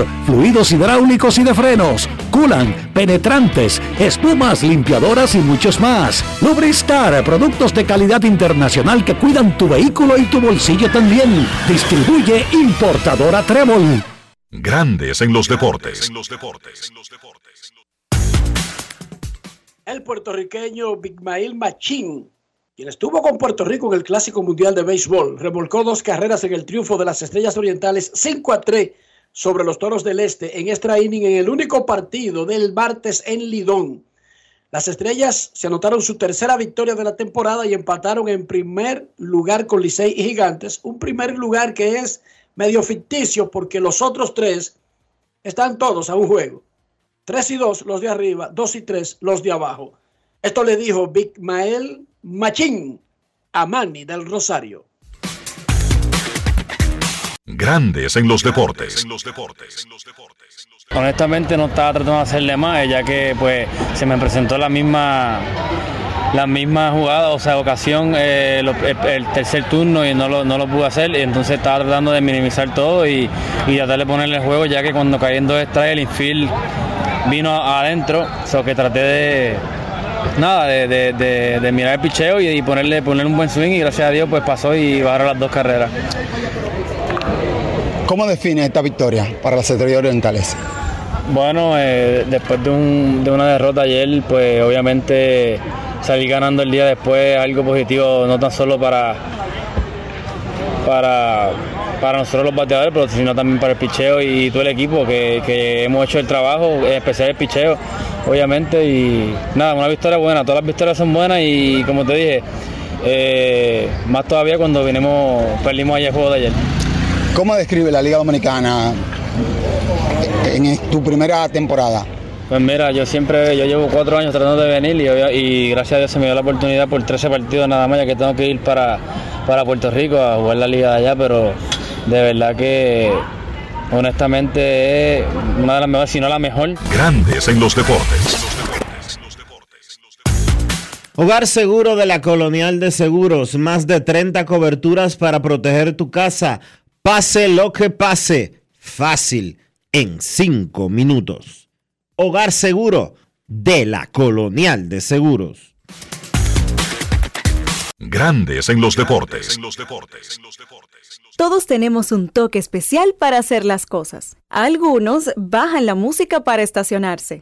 fluidos hidráulicos y de frenos, culan, penetrantes, espumas, limpiadoras y muchos más. Lubristar, productos de calidad internacional que cuidan tu vehículo y tu bolsillo también. Distribuye importadora Trébol. Grandes en los deportes. El puertorriqueño Bigmail Machín, quien estuvo con Puerto Rico en el Clásico Mundial de Béisbol, remolcó dos carreras en el triunfo de las Estrellas Orientales 5 a 3 sobre los Toros del Este en extra inning en el único partido del martes en Lidón. Las Estrellas se anotaron su tercera victoria de la temporada y empataron en primer lugar con Licey y Gigantes, un primer lugar que es medio ficticio porque los otros tres están todos a un juego. Tres y dos los de arriba, dos y tres los de abajo. Esto le dijo Big Mael Machín a Manny del Rosario. Grandes en los deportes. Honestamente no estaba tratando de hacerle más, ya que pues se me presentó la misma la misma jugada, o sea, ocasión, eh, lo- el, el tercer turno y no lo, no lo pude hacer, y entonces estaba tratando de minimizar todo y, y tratar de ponerle el juego, ya que cuando caí en dos el infield vino adentro, so que traté de nada, de, de- de- de mirar el picheo y, y ponerle, ponerle un buen swing y gracias a Dios pues pasó y bajaron las dos carreras. ¿Cómo define esta victoria para las estrellas orientales? Bueno, eh, después de, un- de una derrota ayer, pues obviamente salir ganando el día después es algo positivo, no tan solo para, para, nosotros los bateadores, pero sino también para el picheo y todo el equipo que, que hemos hecho el trabajo, en especial el picheo, obviamente. Y nada, una victoria buena, todas las victorias son buenas y como te dije, eh, más todavía cuando vinimos, perdimos ayer el juego de ayer. ¿Cómo describe la Liga Dominicana en tu primera temporada? Pues mira, yo siempre, yo llevo cuatro años tratando de venir y, y, gracias a Dios se me dio la oportunidad por 13 partidos nada más, ya que tengo que ir para, para Puerto Rico a jugar la liga de allá, pero de verdad que honestamente es una de las mejores, si no la mejor. Grandes en los deportes. Hogar Seguro de la Colonial de Seguros, más de 30 coberturas para proteger tu casa. Pase lo que pase, fácil, en 5 minutos. Hogar Seguro de la Colonial de Seguros. Grandes en los deportes. Todos tenemos un toque especial para hacer las cosas. Algunos bajan la música para estacionarse.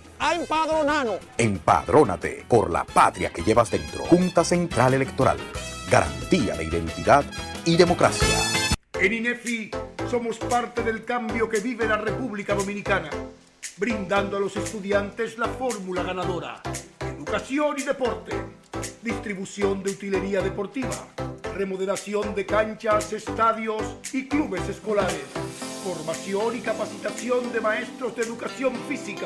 a empadronarnos. Empadrónate por la patria que llevas dentro. Junta Central Electoral. Garantía de identidad y democracia. En INEFI somos parte del cambio que vive la República Dominicana, brindando a los estudiantes la fórmula ganadora. Educación y deporte, distribución de utilería deportiva, remodelación de canchas, estadios y clubes escolares, formación y capacitación de maestros de educación física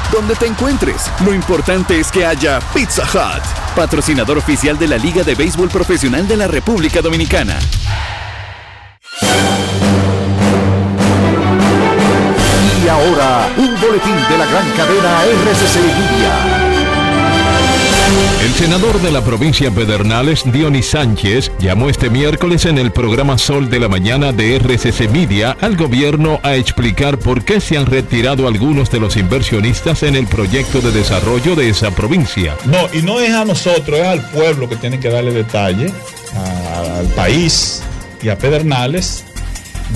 Donde te encuentres, lo importante es que haya Pizza Hut, patrocinador oficial de la Liga de Béisbol Profesional de la República Dominicana. Y ahora, un boletín de la gran cadena RCC Media. El senador de la provincia Pedernales, Dionis Sánchez, llamó este miércoles en el programa Sol de la Mañana de RCC Media al gobierno a explicar por qué se han retirado algunos de los inversionistas en el proyecto de desarrollo de esa provincia. No, y no es a nosotros, es al pueblo que tiene que darle detalle, al país y a Pedernales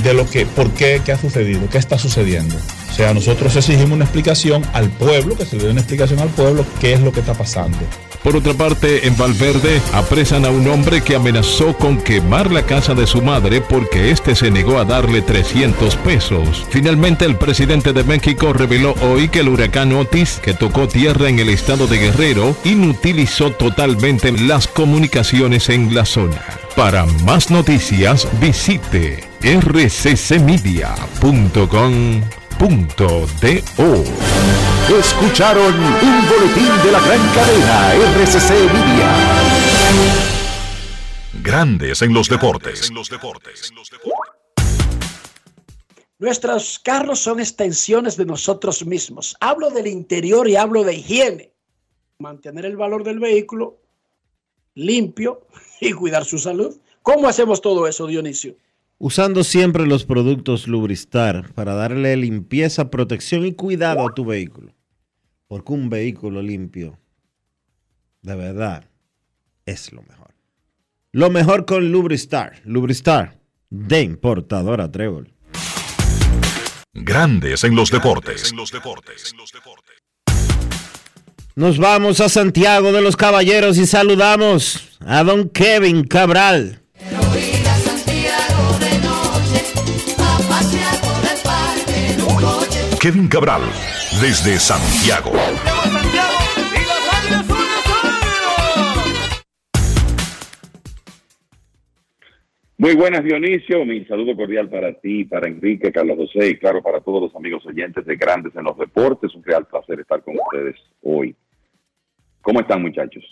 de lo que, por qué, qué ha sucedido, qué está sucediendo. O sea, nosotros exigimos una explicación al pueblo, que se le dé una explicación al pueblo, qué es lo que está pasando. Por otra parte, en Valverde apresan a un hombre que amenazó con quemar la casa de su madre porque éste se negó a darle 300 pesos. Finalmente, el presidente de México reveló hoy que el huracán Otis, que tocó tierra en el estado de Guerrero, inutilizó totalmente las comunicaciones en la zona. Para más noticias, visite rccmedia.com.do. Escucharon un boletín de la gran cadena RCC Media. Grandes en los deportes. Nuestros carros son extensiones de nosotros mismos. Hablo del interior y hablo de higiene. Mantener el valor del vehículo limpio y cuidar su salud. ¿Cómo hacemos todo eso, Dionisio? Usando siempre los productos Lubristar para darle limpieza, protección y cuidado a tu vehículo. Porque un vehículo limpio, de verdad, es lo mejor. Lo mejor con Lubristar. Lubristar de importadora Trébol. Grandes en los deportes. Nos vamos a Santiago de los Caballeros y saludamos a don Kevin Cabral. Kevin Cabral, desde Santiago. Muy buenas, Dionisio. Mi saludo cordial para ti, para Enrique, Carlos José y, claro, para todos los amigos oyentes de Grandes en los Deportes. Un real placer estar con ustedes hoy. ¿Cómo están, muchachos?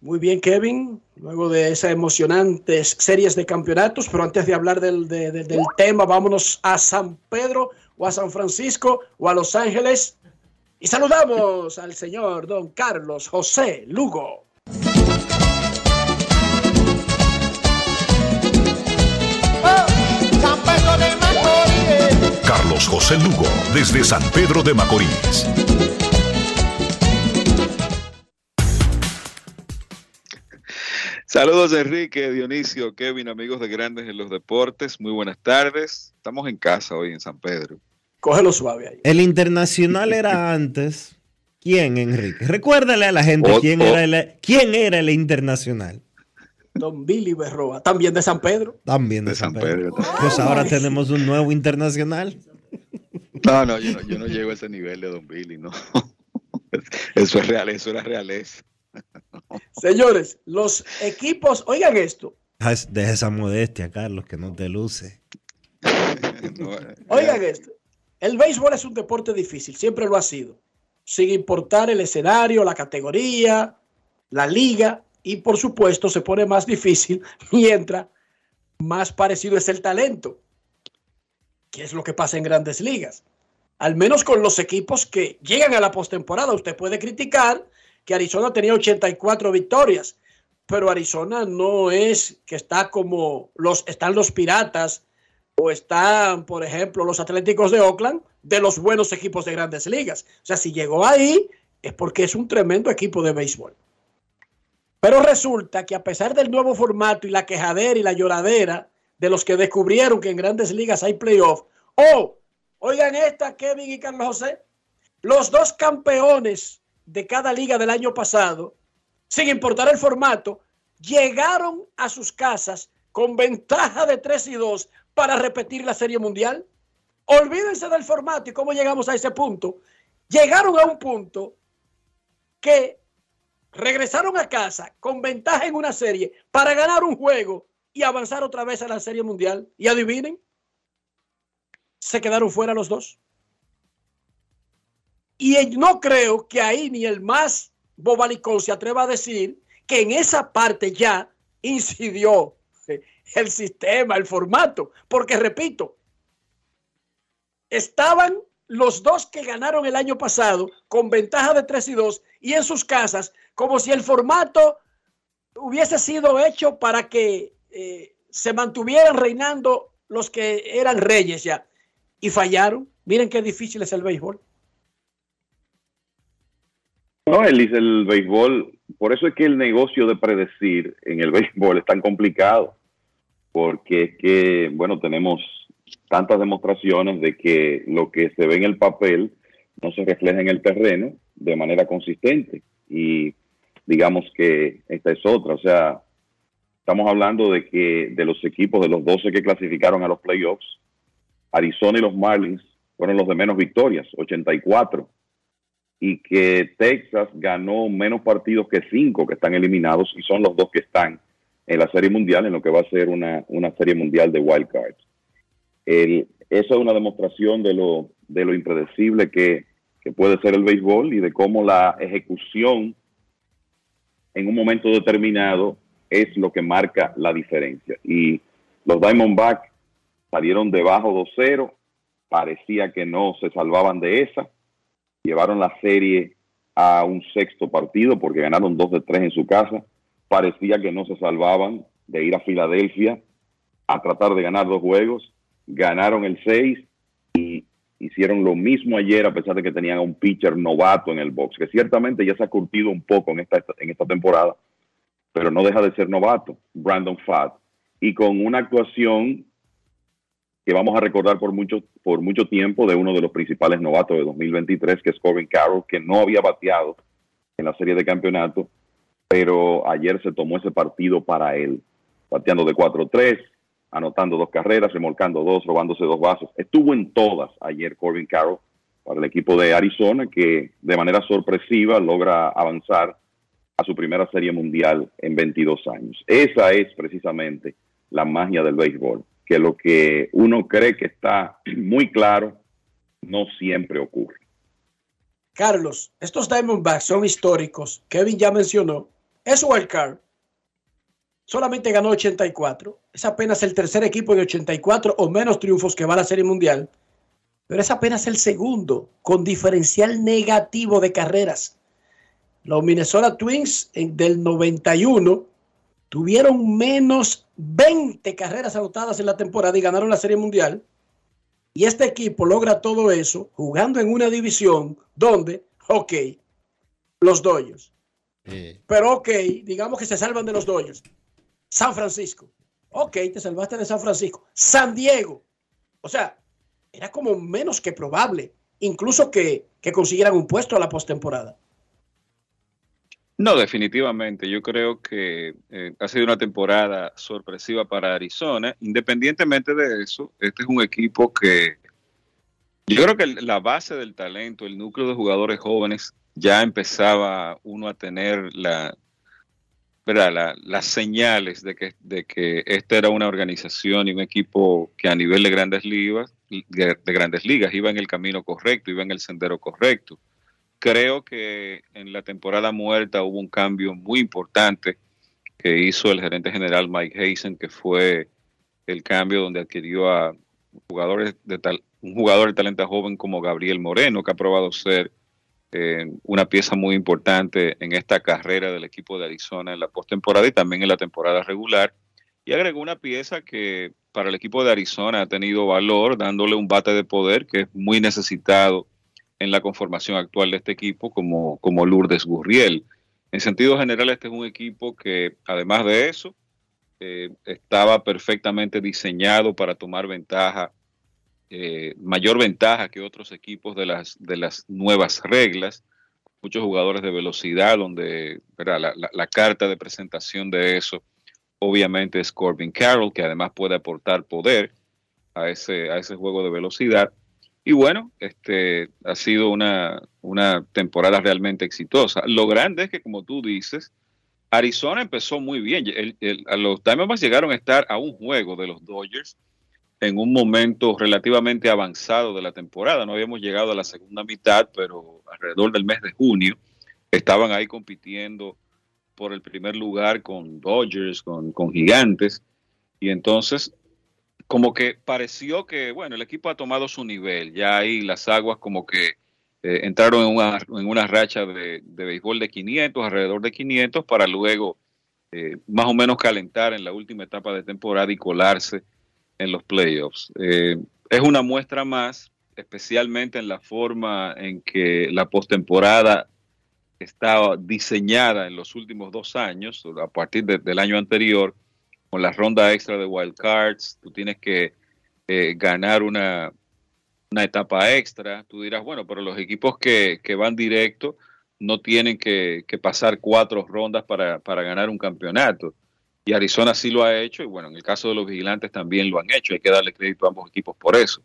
Muy bien, Kevin. Luego de esas emocionantes series de campeonatos, pero antes de hablar del, de- de- del tema, vámonos a San Pedro o a San Francisco o a Los Ángeles y saludamos al señor don Carlos José Lugo. San Pedro de Macorís. Carlos José Lugo, desde San Pedro de Macorís. Saludos Enrique, Dionisio, Kevin, amigos de Grandes en los Deportes. Muy buenas tardes. Estamos en casa hoy en San Pedro. Cógelo suave ahí. El internacional era antes. ¿Quién, Enrique? Recuérdale a la gente O- quién, era el, quién era el internacional. Don Billy Berroa, también de San Pedro. También de, De San San Pedro. Pedro. Pues ahora tenemos un nuevo internacional. No, no, yo no, yo no llego a ese nivel de Don Billy, no. Eso es real, eso era realeza. Señores, los equipos, oigan esto, Haz- Deja esa modestia, Carlos, que no te luce. oigan esto. El béisbol es un deporte difícil, siempre lo ha sido, sin importar el escenario, la categoría, la liga, y por supuesto se pone más difícil mientras más parecido es el talento, que es lo que pasa en grandes ligas. Al menos con los equipos que llegan a la postemporada. Usted puede criticar que Arizona tenía 84 victorias, pero Arizona no es que está como los están los Piratas o están, por ejemplo, los Atléticos de Oakland de los buenos equipos de grandes ligas. O sea, si llegó ahí es porque es un tremendo equipo de béisbol. Pero resulta que a pesar del nuevo formato y la quejadera y la lloradera de los que descubrieron que en grandes ligas hay playoff, oh, oigan esta, Kevin y Carlos José, los dos campeones de cada liga del año pasado, sin importar el formato, llegaron a sus casas con ventaja de 3 y 2 para repetir la Serie Mundial. Olvídense del formato y cómo llegamos a ese punto. Llegaron a un punto que regresaron a casa con ventaja en una serie para ganar un juego y avanzar otra vez a la Serie Mundial. Y adivinen, se quedaron fuera los dos. Y no creo que ahí ni el más bobalicón se atreva a decir que en esa parte ya incidió el sistema, el formato. Porque repito, estaban los dos que ganaron el año pasado con ventaja de 3 y 2 y en sus casas, como si el formato hubiese sido hecho para que eh, se mantuvieran reinando los que eran reyes ya. Y fallaron. Miren qué difícil es el béisbol. No, Elis, el béisbol, por eso es que el negocio de predecir en el béisbol es tan complicado, porque es que, bueno, tenemos tantas demostraciones de que lo que se ve en el papel no se refleja en el terreno de manera consistente. Y digamos que esta es otra, o sea, estamos hablando de que de los equipos, de los 12 que clasificaron a los playoffs, Arizona y los Marlins fueron los de menos victorias, 84 y que Texas ganó menos partidos que cinco que están eliminados y son los dos que están en la Serie Mundial, en lo que va a ser una, una Serie Mundial de Wild Cards. El, es una demostración de lo, de lo impredecible que, que puede ser el béisbol y de cómo la ejecución en un momento determinado es lo que marca la diferencia. Y los Diamondbacks salieron debajo 2-0, parecía que no se salvaban de esa, llevaron la serie a un sexto partido porque ganaron 2 de 3 en su casa parecía que no se salvaban de ir a Filadelfia a tratar de ganar dos juegos. Ganaron el 6 y hicieron lo mismo ayer a pesar de que tenían a un pitcher novato en el box, que ciertamente ya se ha curtido un poco en esta, en esta temporada, pero no deja de ser novato, Brandon Fatt, y con una actuación que vamos a recordar por mucho, por mucho tiempo de uno de los principales novatos de 2023, que es Corbin Carroll, que no había bateado en la serie de campeonato, pero ayer se tomó ese partido para él, bateando de 4-3, anotando dos carreras, remolcando dos, robándose dos bases. Estuvo en todas ayer Corbin Carroll para el equipo de Arizona, que de manera sorpresiva logra avanzar a su primera serie mundial en 22 años. Esa es precisamente la magia del béisbol, que lo que uno cree que está muy claro no siempre ocurre. Carlos, estos Diamondbacks son históricos. Kevin ya mencionó. Es wildcard solamente ganó 84. Es apenas el tercer equipo de 84 o menos triunfos que va a la Serie Mundial. Pero es apenas el segundo con diferencial negativo de carreras. Los Minnesota Twins del 91 tuvieron menos 20 carreras anotadas en la temporada y ganaron la Serie Mundial. Y este equipo logra todo eso jugando en una división donde, ok, los Dodgers. Pero ok, digamos que se salvan de los Dodgers. San Francisco. Ok, te salvaste de San Francisco. San Diego. O sea, era como menos que probable, incluso que, consiguieran un puesto a la postemporada. No, definitivamente. Yo creo que eh, ha sido una temporada sorpresiva para Arizona. Independientemente de eso, este es un equipo que yo creo que la base del talento, el núcleo de jugadores jóvenes, ya empezaba uno a tener la, las señales de que, de esta era una organización y un equipo que a nivel de grandes ligas, de, grandes ligas iba en el camino correcto, iba en el sendero correcto. Creo que en la temporada muerta hubo un cambio muy importante que hizo el gerente general Mike Hazen, que fue el cambio donde adquirió a jugadores de tal, un jugador de talento joven como Gabriel Moreno, que ha probado ser eh, una pieza muy importante en esta carrera del equipo de Arizona en la postemporada y también en la temporada regular. Y agregó una pieza que para el equipo de Arizona ha tenido valor, dándole un bate de poder que es muy necesitado en la conformación actual de este equipo, como, como Lourdes Gurriel. En sentido general, este es un equipo que, además de eso, eh, estaba perfectamente diseñado para tomar ventaja eh, mayor ventaja que otros equipos de las, de las nuevas reglas. Muchos jugadores de velocidad, donde la, carta de presentación de eso obviamente es Corbin Carroll, que además puede aportar poder a ese, a ese juego de velocidad. Y bueno, este ha sido una, una temporada realmente exitosa. Lo grande es que, como tú dices, Arizona empezó muy bien. los Diamondbacks llegaron a estar a un juego de los Dodgers en un momento relativamente avanzado de la temporada. No habíamos llegado a la segunda mitad, pero alrededor del mes de junio estaban ahí compitiendo por el primer lugar con Dodgers, con, Gigantes. Y entonces, como que pareció que, bueno, el equipo ha tomado su nivel. Ya ahí las aguas como que eh, entraron en una, en una racha de, de, béisbol de 500, alrededor de 500, para luego eh, más o menos calentar en la última etapa de temporada y colarse en los playoffs. Eh, es una muestra más, especialmente en la forma en que la postemporada estaba diseñada en los últimos dos años, a partir del año anterior, con la ronda extra de wild cards, tú tienes que eh, ganar una, una etapa extra. Tú dirás, bueno, pero los equipos que, van directo no tienen que, pasar cuatro rondas para, para ganar un campeonato. Y Arizona sí lo ha hecho, y bueno, en el caso de los vigilantes también lo han hecho, hay que darle crédito a ambos equipos por eso.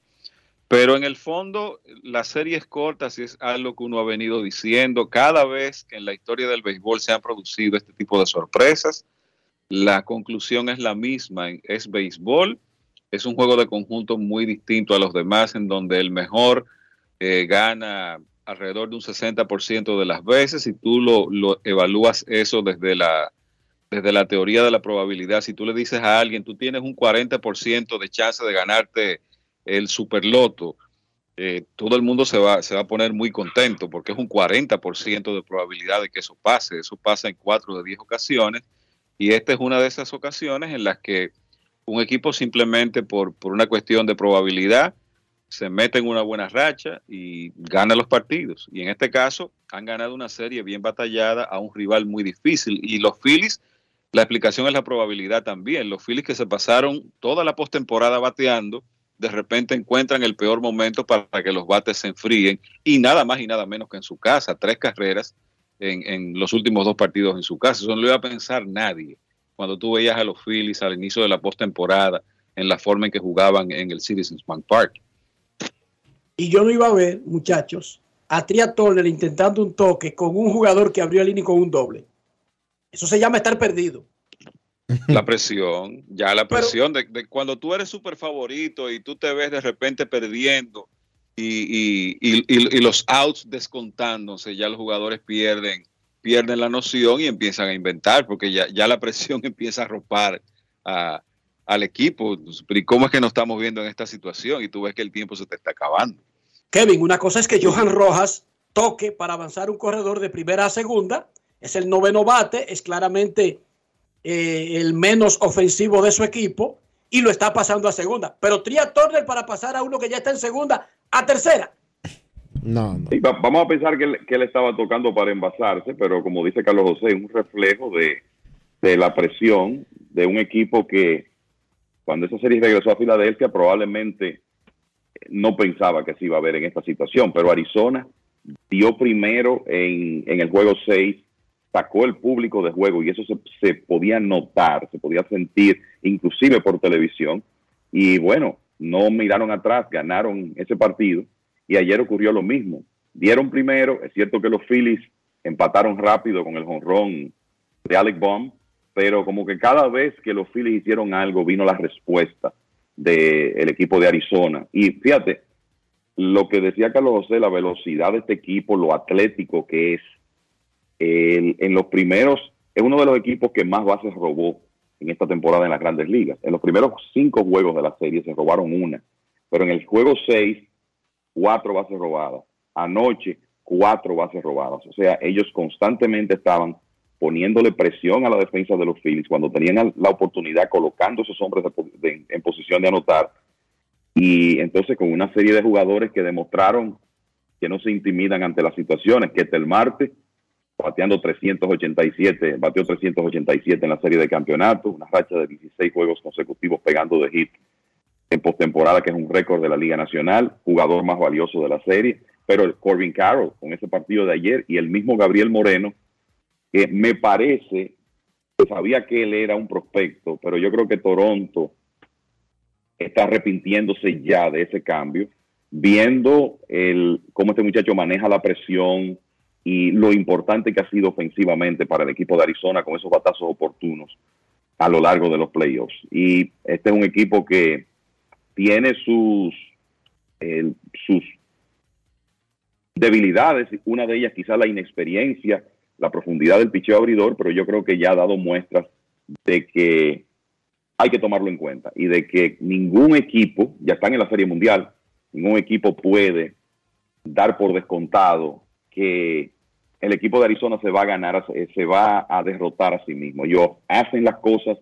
Pero en el fondo, las series cortas es algo que uno ha venido diciendo. Cada vez que en la historia del béisbol se han producido este tipo de sorpresas, la conclusión es la misma. Es béisbol, es un juego de conjunto muy distinto a los demás, en donde el mejor eh, gana alrededor de un 60% de las veces. y tú lo, lo evalúas eso desde la desde la teoría de la probabilidad, si tú le dices a alguien, tú tienes un 40% de chance de ganarte el superloto, eh, todo el mundo se va, se va a poner muy contento porque es un 40% de probabilidad de que eso pase. Eso pasa en 4 de 10 ocasiones Y esta es una de esas ocasiones en las que un equipo simplemente por, por una cuestión de probabilidad se mete en una buena racha y gana los partidos. Y en este caso han ganado una serie bien batallada a un rival muy difícil. Y los Phillies, la explicación es la probabilidad también. Los Phillies que se pasaron toda la postemporada bateando, de repente encuentran el peor momento para que los bates se enfríen. Y nada más y nada menos que en su casa, tres carreras en, los últimos dos partidos en su casa. Eso no lo iba a pensar nadie cuando tú veías a los Phillies al inicio de la postemporada en la forma en que jugaban en el Citizens Bank Park. Y yo no iba a ver, muchachos, a Tria Turner intentando un toque con un jugador que abrió el inning con un doble. Eso se llama estar perdido. La presión, ya la presión de, de, cuando tú eres súper favorito y tú te ves de repente perdiendo y, y, y, y, los outs descontándose, ya los jugadores pierden, pierden la noción y empiezan a inventar, porque ya, ya la presión empieza a ropar a, al equipo. ¿Y cómo es que nos estamos viendo en esta situación? Y tú ves que el tiempo se te está acabando. Kevin, una cosa es que Johan Rojas toque para avanzar un corredor de primera a segunda. Es el noveno bate, es claramente eh, el menos ofensivo de su equipo y lo está pasando a segunda. Pero Tria Turner para pasar a uno que ya está en segunda a tercera. No, no. Sí, va, vamos a pensar que él, que él, estaba tocando para envasarse, pero como dice Carlos José, es un reflejo de, de la presión de un equipo que cuando esa serie regresó a Filadelfia probablemente no pensaba que se iba a ver en esta situación, pero Arizona dio primero en, en el juego 6, sacó el público de juego y eso se, podía notar, se podía sentir inclusive por televisión. Y bueno, no miraron atrás, ganaron ese partido y ayer ocurrió lo mismo. Dieron primero, es cierto que los Phillies empataron rápido con el jonrón de Alec Baum, pero como que cada vez que los Phillies hicieron algo vino la respuesta del equipo de Arizona. Y fíjate, lo que decía Carlos José, la velocidad de este equipo, lo atlético que es, el, en los primeros, es uno de los equipos que más bases robó en esta temporada en las grandes ligas. En los primeros cinco juegos de la serie se robaron una, pero en el juego seis, cuatro bases robadas. Anoche, cuatro bases robadas. O sea, ellos constantemente estaban poniéndole presión a la defensa de los Phillies cuando tenían la oportunidad colocando esos hombres en posición de anotar. Y entonces con una serie de jugadores que demostraron que no se intimidan ante las situaciones, que el Marte bateando 387, bateó 387 en la serie de campeonato, una racha de 16 juegos consecutivos pegando de hit en postemporada, que es un récord de la Liga Nacional, jugador más valioso de la serie, pero el Corbin Carroll con ese partido de ayer y el mismo Gabriel Moreno, que me parece que sabía que él era un prospecto, pero yo creo que Toronto está arrepintiéndose ya de ese cambio, viendo el, cómo este muchacho maneja la presión y lo importante que ha sido ofensivamente para el equipo de Arizona con esos batazos oportunos a lo largo de los playoffs. Y este es un equipo que tiene sus, sus debilidades, una de ellas quizá la inexperiencia, la profundidad del picheo abridor, pero yo creo que ya ha dado muestras de que hay que tomarlo en cuenta y de que ningún equipo, ya están en la Serie Mundial, ningún equipo puede dar por descontado que el equipo de Arizona se va a ganar, se va a derrotar a sí mismo. Ellos hacen las cosas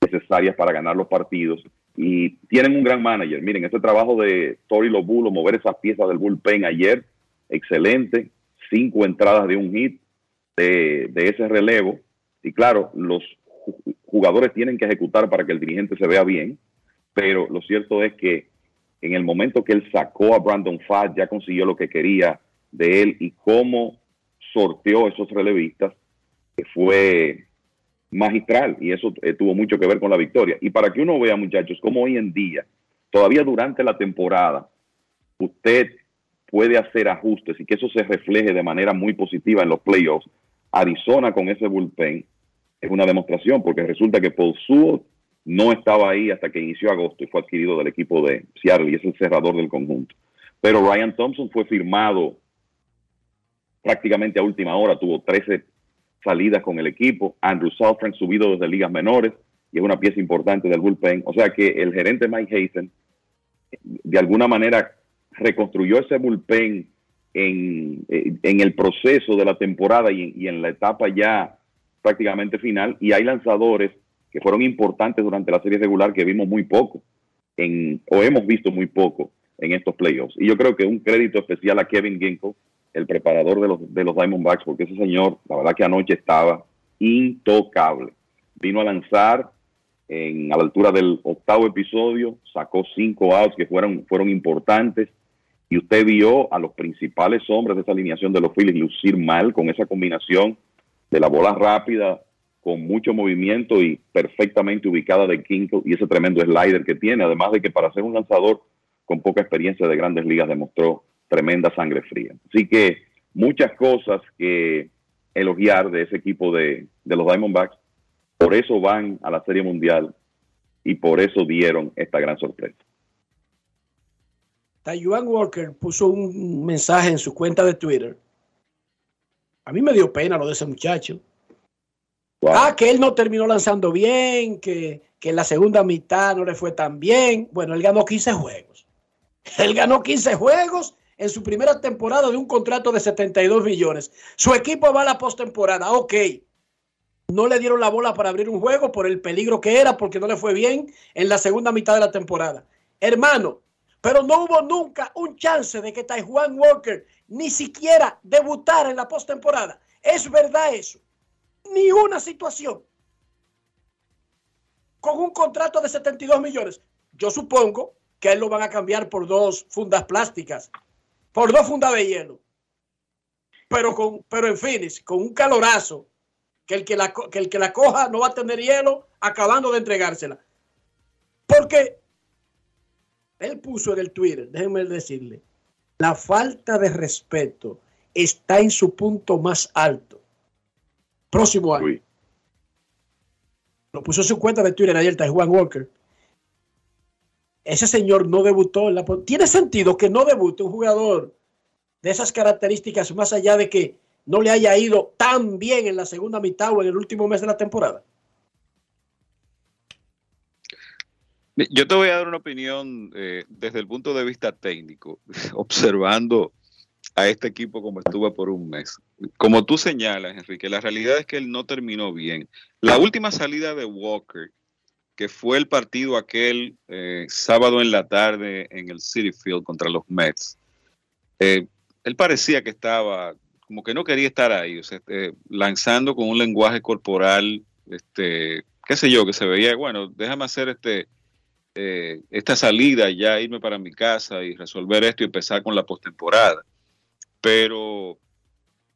necesarias para ganar los partidos y tienen un gran manager. Miren, este trabajo de Tori Lobulo, mover esas piezas del bullpen ayer, excelente. Cinco entradas de un hit de, ese relevo. Y claro, los jugadores tienen que ejecutar para que el dirigente se vea bien, pero lo cierto es que en el momento que él sacó a Brandon Fatt, ya consiguió lo que quería de él y cómo sorteó esos relevistas, fue magistral y eso eh, tuvo mucho que ver con la victoria. Y para que uno vea, muchachos, cómo hoy en día, todavía durante la temporada, usted puede hacer ajustes y que eso se refleje de manera muy positiva en los playoffs. Arizona con ese bullpen es una demostración porque resulta que Paul Sewell no estaba ahí hasta que inició agosto y fue adquirido del equipo de Seattle y es el cerrador del conjunto. Pero Ryan Thompson fue firmado prácticamente a última hora, tuvo 13 salidas con el equipo. Andrew Southern subido desde ligas menores y es una pieza importante del bullpen. O sea que el gerente Mike Hazen de alguna manera reconstruyó ese bullpen en, en el proceso de la temporada y, y, en la etapa ya prácticamente final y hay lanzadores que fueron importantes durante la serie regular que vimos muy poco en, o hemos visto muy poco en estos playoffs. Y yo creo que un crédito especial a Kevin Ginkle, el preparador de los, de los Diamondbacks, porque ese señor, la verdad que anoche estaba intocable. Vino a lanzar en, a la altura del octavo episodio, sacó cinco outs que fueron, fueron importantes y usted vio a los principales hombres de esa alineación de los Phillies lucir mal con esa combinación de la bola rápida con mucho movimiento y perfectamente ubicada de Kinko y ese tremendo slider que tiene, además de que para ser un lanzador con poca experiencia de grandes ligas demostró tremenda sangre fría. Así que muchas cosas que elogiar de ese equipo de, de los Diamondbacks, por eso van a la Serie Mundial y por eso dieron esta gran sorpresa. Taiwan Walker puso un mensaje en su cuenta de Twitter. A mí me dio pena lo de ese muchacho. Ah, que él no terminó lanzando bien, que, que en la segunda mitad no le fue tan bien. Bueno, él ganó 15 juegos. Él ganó 15 juegos en su primera temporada de un contrato de 72 millones. Su equipo va a la postemporada. Ok. No le dieron la bola para abrir un juego por el peligro que era, porque no le fue bien en la segunda mitad de la temporada. Hermano, pero no hubo nunca un chance de que Taiwan Walker ni siquiera debutara en la postemporada. ¿Es verdad eso? Ni una situación. Con un contrato de 72 millones. Yo supongo que él lo van a cambiar por dos fundas plásticas, por dos fundas de hielo. Pero, con, pero en fin, con un calorazo, que el que, la, que el que la coja no va a tener hielo acabando de entregársela. Porque él puso en el Twitter, déjenme decirle, la falta de respeto está en su punto más alto. Próximo año. Lo puso en su cuenta de Twitter ayer, Juan Walker. Ese señor no debutó en la... Tiene sentido que no debute un jugador de esas características más allá de que no le haya ido tan bien en la segunda mitad o en el último mes de la temporada. Yo te voy a dar una opinión eh, desde el punto de vista técnico, observando a este equipo como estuvo por un mes. Como tú señalas, Enrique, la realidad es que él no terminó bien. La última salida de Walker, que fue el partido aquel eh, sábado en la tarde en el City Field contra los Mets, eh, él parecía que estaba, como que no quería estar ahí, sea, lanzando con un lenguaje corporal, este, qué sé yo, que se veía, bueno, déjame hacer este eh, esta salida, ya irme para mi casa y resolver esto y empezar con la postemporada. Pero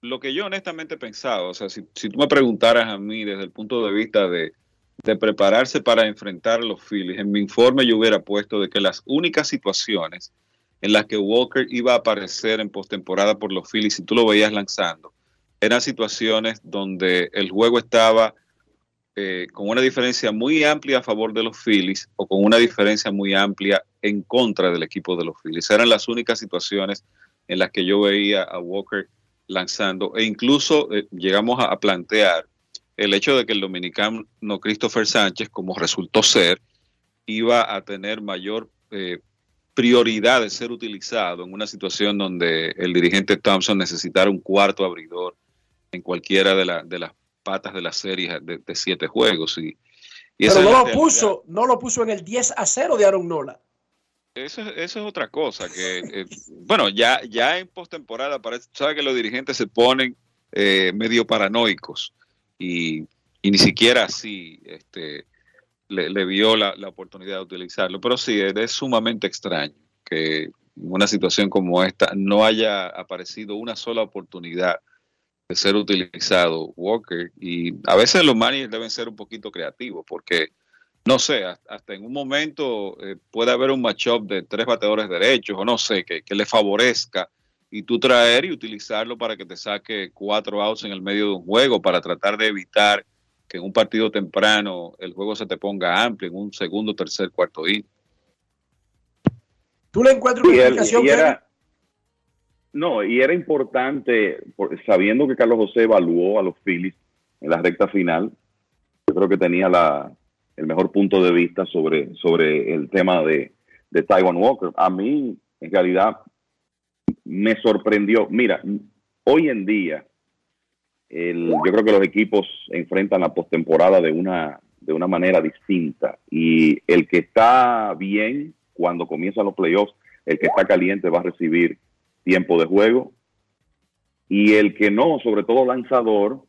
lo que yo honestamente pensaba, o sea, si, tú me preguntaras a mí desde el punto de vista de, de prepararse para enfrentar a los Phillies, en mi informe yo hubiera puesto de que las únicas situaciones en las que Walker iba a aparecer en postemporada por los Phillies, si tú lo veías lanzando, eran situaciones donde el juego estaba eh, con una diferencia muy amplia a favor de los Phillies o con una diferencia muy amplia en contra del equipo de los Phillies. Eran las únicas situaciones en las que yo veía a Walker lanzando e incluso eh, llegamos a, plantear el hecho de que el dominicano Christopher Sánchez, como resultó ser, iba a tener mayor eh, prioridad de ser utilizado en una situación donde el dirigente Thompson necesitara un cuarto abridor en cualquiera de, de las patas de la serie de, siete juegos. Y, Pero no lo, puso, no lo puso en el 10 a 0 de Aaron Nola. Eso, eso es otra cosa, que eh, bueno, ya, ya en postemporada parece, sabe que los dirigentes se ponen eh, medio paranoicos y, y, ni siquiera así este, le, vio la, oportunidad de utilizarlo. Pero sí, es sumamente extraño que en una situación como esta no haya aparecido una sola oportunidad de ser utilizado Walker y a veces los managers deben ser un poquito creativos porque no sé, hasta en un momento eh, puede haber un matchup de tres bateadores derechos o no sé, que, le favorezca y tú traer y utilizarlo para que te saque cuatro outs en el medio de un juego para tratar de evitar que en un partido temprano el juego se te ponga amplio en un segundo, tercer, cuarto inning. ¿Tú le encuentras una explicación? No, y era importante, sabiendo que Carlos José evaluó a los Phillies en la recta final, yo creo que tenía la, el mejor punto de vista sobre, sobre el tema de, de Taiwan Walker. A mí, en realidad, me sorprendió. Mira, hoy en día, el- yo creo que los equipos enfrentan la postemporada de una, de una manera distinta. Y el que está bien cuando comienzan los playoffs, el que está caliente va a recibir tiempo de juego. Y el que no, sobre todo lanzador,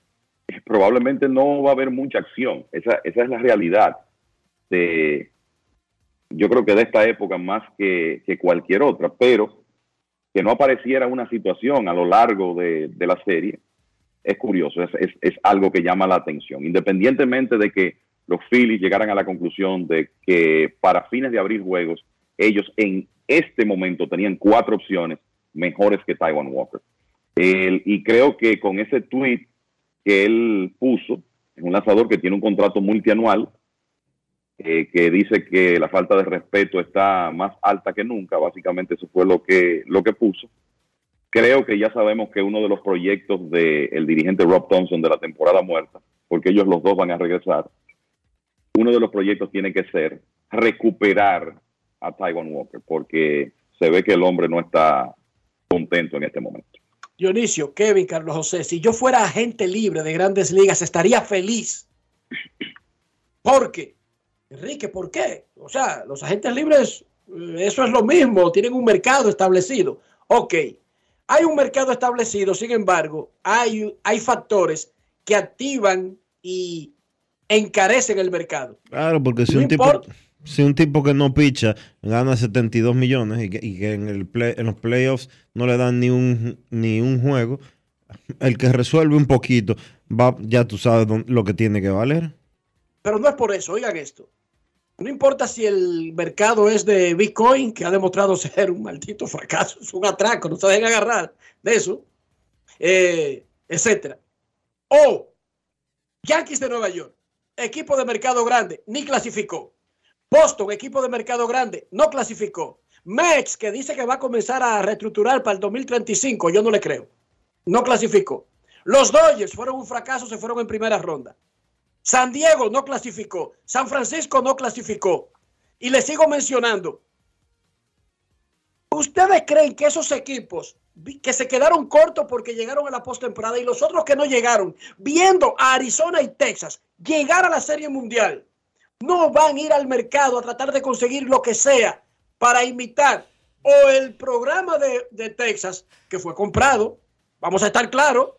eh, probablemente no va a haber mucha acción. Esa, esa es la realidad. De, yo creo que de esta época más que, que cualquier otra, pero que no apareciera una situación a lo largo de, de la serie es curioso, es, es- algo que llama la atención. Independientemente de que los Phillies llegaran a la conclusión de que para fines de abrir juegos, ellos en este momento tenían cuatro opciones mejores que Taiwan Walker. Y creo que con ese tweet que él puso, es un lanzador que tiene un contrato multianual, eh, que dice que la falta de respeto está más alta que nunca, básicamente eso fue lo que, lo que puso. Creo que ya sabemos que uno de los proyectos del dirigente Rob Thompson de la temporada muerta, porque ellos los dos van a regresar, uno de los proyectos tiene que ser recuperar a Taiwan Walker, porque se ve que el hombre no está contento en este momento. Dionisio, Kevin, Carlos José, si yo fuera agente libre de grandes ligas, estaría feliz. ¿Por qué? Enrique, ¿por qué? O sea, los agentes libres, eh, eso es lo mismo, tienen un mercado establecido. Ok, hay un mercado establecido, sin embargo, hay, hay factores que activan y encarecen el mercado. Claro, porque si No un tipo si un tipo que no picha gana 72 millones y que, y que en, el play- en los playoffs no le dan ni un, ni un juego, el que resuelve un poquito, va, ya tú sabes lo que tiene que valer. Pero no es por eso, oigan esto. No importa si el mercado es de Bitcoin, que ha demostrado ser un maldito fracaso, es un atraco, no se dejen agarrar de eso, eh, etcétera. O Yankees de Nueva York, equipo de mercado grande, ni clasificó. Boston, equipo de mercado grande, no clasificó. Mets, que dice que va a comenzar a reestructurar para el 2035, yo no le creo. No clasificó. Los Dodgers fueron un fracaso, se fueron en primera ronda. San Diego no clasificó. San Francisco no clasificó. Y le sigo mencionando. ¿Ustedes creen que esos equipos que se quedaron cortos porque llegaron a la postemporada y los otros que no llegaron, viendo a Arizona y Texas llegar a la Serie Mundial, no van a ir al mercado a tratar de conseguir lo que sea para imitar o el programa de, de Texas que fue comprado? Vamos a estar claros.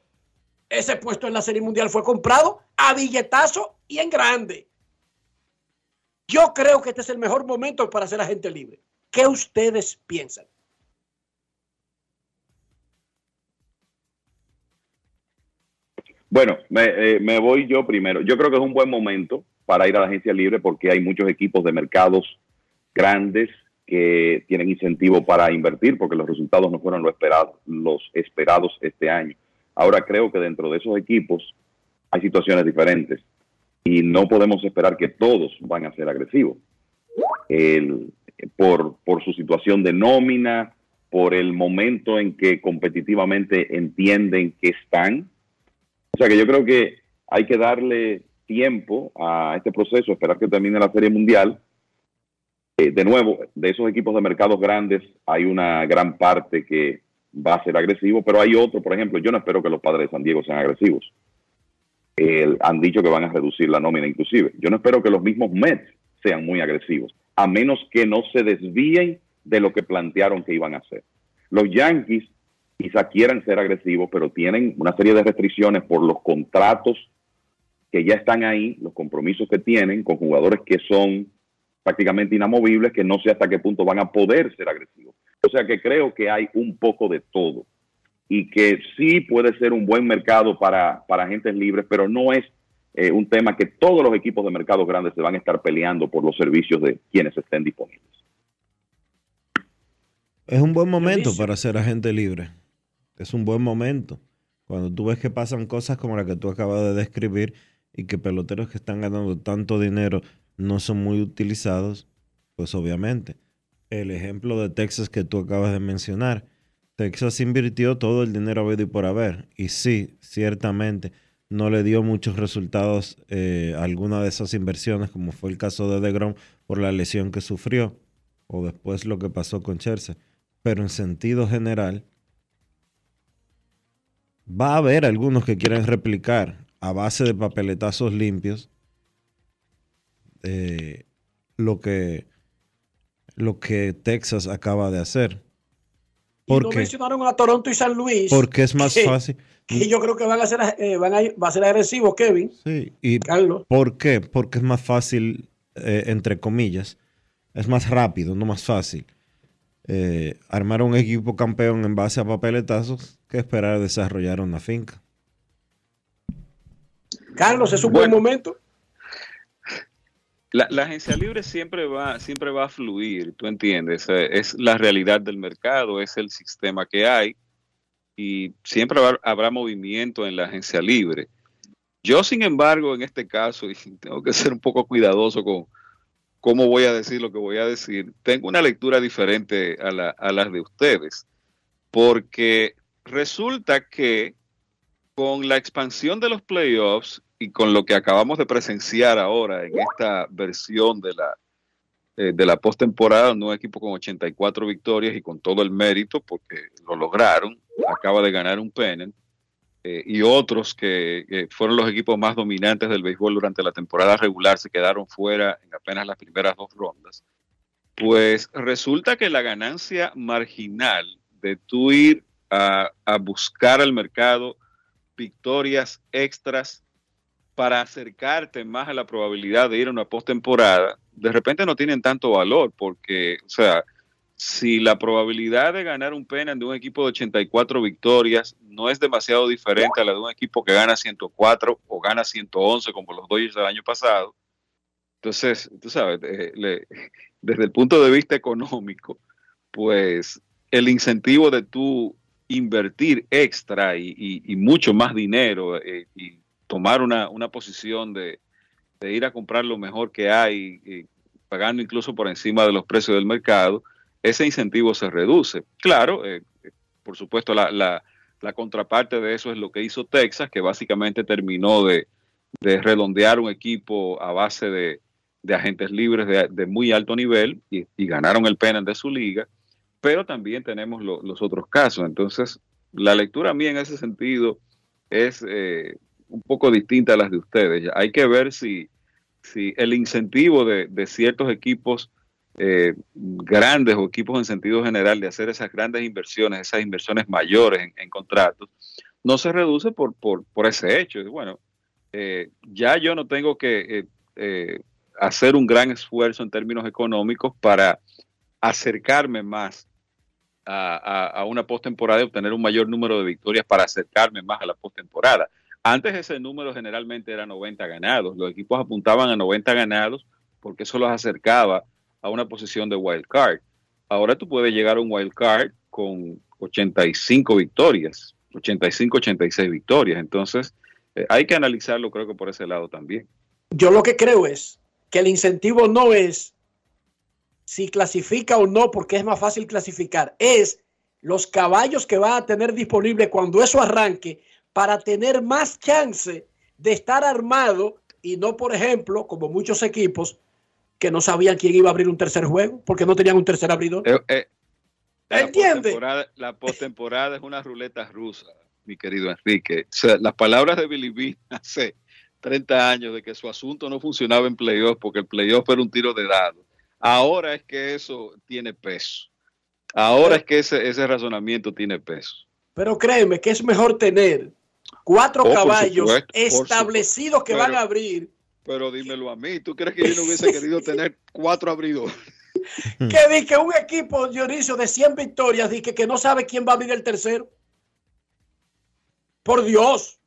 Ese puesto en la Serie Mundial fue comprado a billetazo y en grande. Yo creo que este es el mejor momento para ser agente libre. ¿Qué ustedes piensan? Bueno, me, eh, me voy yo primero. Yo creo que es un buen momento para ir a la agencia libre porque hay muchos equipos de mercados grandes que tienen incentivo para invertir porque los resultados no fueron los esperados este año. Ahora creo que dentro de esos equipos hay situaciones diferentes y no podemos esperar que todos van a ser agresivos. Por su situación de nómina, por el momento en que competitivamente entienden que están. O sea que yo creo que hay que darle tiempo a este proceso, esperar que termine la Serie Mundial. Eh, de nuevo, de esos equipos de mercados grandes hay una gran parte que va a ser agresivo, pero hay otro, por ejemplo, yo no espero que los padres de San Diego sean agresivos. Han dicho que van a reducir la nómina inclusive. Yo no espero que los mismos Mets sean muy agresivos, a menos que no se desvíen de lo que plantearon que iban a hacer. Los Yankees quizá quieran ser agresivos, pero tienen una serie de restricciones por los contratos que ya están ahí, los compromisos que tienen con jugadores que son prácticamente inamovibles, que no sé hasta qué punto van a poder ser agresivos. O sea que creo que hay un poco de todo y que sí puede ser un buen mercado para, para agentes libres, pero no es eh, un tema que todos los equipos de mercados grandes se van a estar peleando por los servicios de quienes estén disponibles. Es un buen momento para ser agente libre. Es un buen momento. Cuando tú ves que pasan cosas como la que tú acabas de describir y que peloteros que están ganando tanto dinero no son muy utilizados, pues obviamente. El ejemplo de Texas que tú acabas de mencionar. Texas invirtió todo el dinero habido y por haber. Y sí, ciertamente no le dio muchos resultados eh, alguna de esas inversiones, como fue el caso de DeGrom por la lesión que sufrió, o después lo que pasó con Scherzer. Pero en sentido general, va a haber algunos que quieran replicar a base de papeletazos limpios eh, lo que lo que Texas acaba de hacer. Y no Porque, mencionaron a Toronto y San Luis. porque es más que- fácil. Que yo creo que van a ser, eh, van a, va a ser agresivos, Kevin. Sí, y Carlos. ¿Por qué? Porque es más fácil, eh, entre comillas, es más rápido, no más fácil. eh, armar un equipo campeón en base a papeletazos que esperar a desarrollar una finca. Carlos, es un buen momento. La, la agencia libre siempre va, siempre va a fluir, tú entiendes, Eh, es la realidad del mercado, es el sistema que hay y siempre habrá, habrá movimiento en la agencia libre. Yo, sin embargo, en este caso, y tengo que ser un poco cuidadoso con cómo voy a decir lo que voy a decir, tengo una lectura diferente a, la, a las de ustedes, porque resulta que con la expansión de los playoffs y con lo que acabamos de presenciar ahora en esta versión de la eh, de la postemporada, un equipo con 84 victorias y con todo el mérito porque lo lograron, acaba de ganar un pennant eh, y otros que que fueron los equipos más dominantes del béisbol durante la temporada regular se quedaron fuera en apenas las primeras dos rondas. Pues resulta que la ganancia marginal de tú ir a, a buscar al mercado victorias extras para acercarte más a la probabilidad de ir a una postemporada, de repente no tienen tanto valor, porque, o sea, si la probabilidad de ganar un pennant de un equipo de 84 victorias no es demasiado diferente a la de un equipo que gana 104 o gana 111 como los Dodgers del año pasado, entonces, tú sabes, eh, desde el punto de vista económico, pues el incentivo de tú invertir extra y mucho más dinero eh, y tomar una, una posición de, de ir a comprar lo mejor que hay, y pagando incluso por encima de los precios del mercado, ese incentivo se reduce. Claro, eh, por supuesto, la, la- la contraparte de eso es lo que hizo Texas, que básicamente terminó de, de redondear un equipo a base de, agentes libres de, muy alto nivel y, y ganaron el pennant de su liga, pero también tenemos lo- los otros casos. Entonces, la lectura mía en ese sentido es eh, un poco distinta a las de ustedes. Hay que ver si, si el incentivo de, de ciertos equipos eh, grandes o equipos en sentido general de hacer esas grandes inversiones, esas inversiones mayores en, contratos, no se reduce por, por, por ese hecho. Bueno, eh, ya yo no tengo que eh, hacer un gran esfuerzo en términos económicos para acercarme más a, a- a una postemporada y obtener un mayor número de victorias para acercarme más a la postemporada. Antes ese número generalmente era 90 ganados. Los equipos apuntaban a 90 ganados porque eso los acercaba a una posición de wild card. Ahora tú puedes llegar a un wild card con 85 victorias, 85, 86 victorias. Entonces, eh, hay que analizarlo creo que por ese lado también. Yo lo que creo es que el incentivo no es si clasifica o no, porque es más fácil clasificar, es los caballos que va a tener disponible cuando eso arranque para tener más chance de estar armado y no, por ejemplo, como muchos equipos que no sabían quién iba a abrir un tercer juego porque no tenían un tercer abridor. Eh, eh, la ¿Entiende? postemporada- La postemporada es una ruleta rusa, mi querido Enrique. O sea, las palabras de Billy Bean hace 30 años de que su asunto no funcionaba en playoff porque el playoff era un tiro de dado. Ahora es que eso tiene peso. Ahora es que ese, ese razonamiento tiene peso. Pero créeme que es mejor tener cuatro Oh, caballos supuesto, establecidos que van a abrir. Pero dímelo a mí, ¿tú crees que yo no hubiese querido tener cuatro abridores? Que di que un equipo, Dionisio, de 100 victorias, di que, que no sabe quién va a abrir el tercero. Por Dios.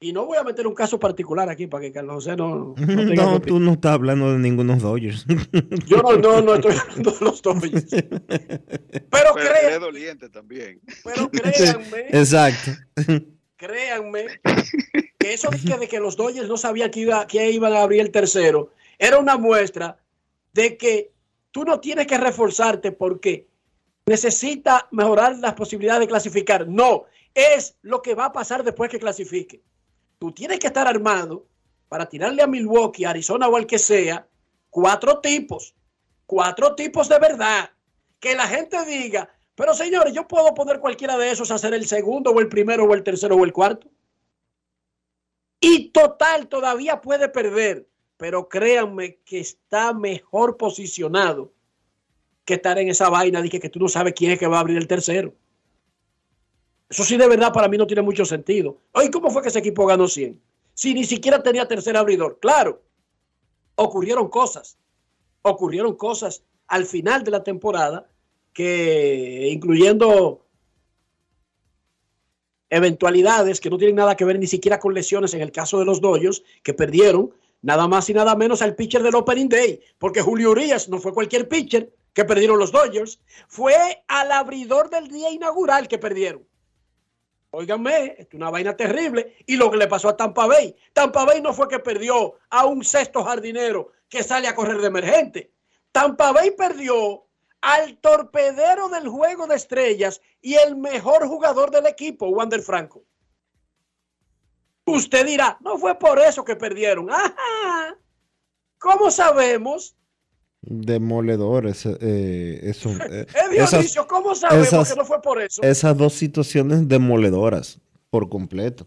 Y no voy a meter un caso particular aquí para que Carlos José no, no tenga No, tú no estás hablando de ningunos Dodgers. Yo no, no, no estoy hablando de los Dodgers. Pero, Pero créanme, es doliente también. pero créanme, Exacto. Créanme, que eso de que, los Dodgers no sabían que, iba, que iban a abrir el tercero, era una muestra de que tú no tienes que reforzarte porque necesita mejorar las posibilidades de clasificar. No, es lo que va a pasar después que clasifique. Tú tienes que estar armado para tirarle a Milwaukee, Arizona o al que sea, cuatro tipos, cuatro tipos de verdad. Que la gente diga, Pero señores, yo puedo poner cualquiera de esos a hacer el segundo o el primero o el tercero o el cuarto. Y total, todavía puede perder. Pero créanme que está mejor posicionado que estar en esa vaina de que, que tú no sabes quién es que va a abrir el tercero. Eso sí, de verdad, para mí no tiene mucho sentido. Oye, ¿cómo fue que ese equipo ganó 100? Si ni siquiera tenía tercer abridor. Claro, ocurrieron cosas. Ocurrieron cosas al final de la temporada que, incluyendo eventualidades que no tienen nada que ver ni siquiera con lesiones en el caso de los Dodgers, que perdieron nada más y nada menos al pitcher del Opening Day, porque Julio Urias no fue cualquier pitcher que perdieron los Dodgers, fue al abridor del día inaugural que perdieron. Óiganme, es una vaina terrible. Y lo que le pasó a Tampa Bay. Tampa Bay no fue que perdió a un sexto jardinero que sale a correr de emergente. Tampa Bay perdió al torpedero del juego de estrellas y el mejor jugador del equipo, Wander Franco. Usted dirá, no fue por eso que perdieron. Ajá. ¿Cómo sabemos? Demoledores. Eh, eso, eh, Eh, Dionisio, ¿cómo sabemos esas- que no fue por eso? Esas dos situaciones demoledoras por completo.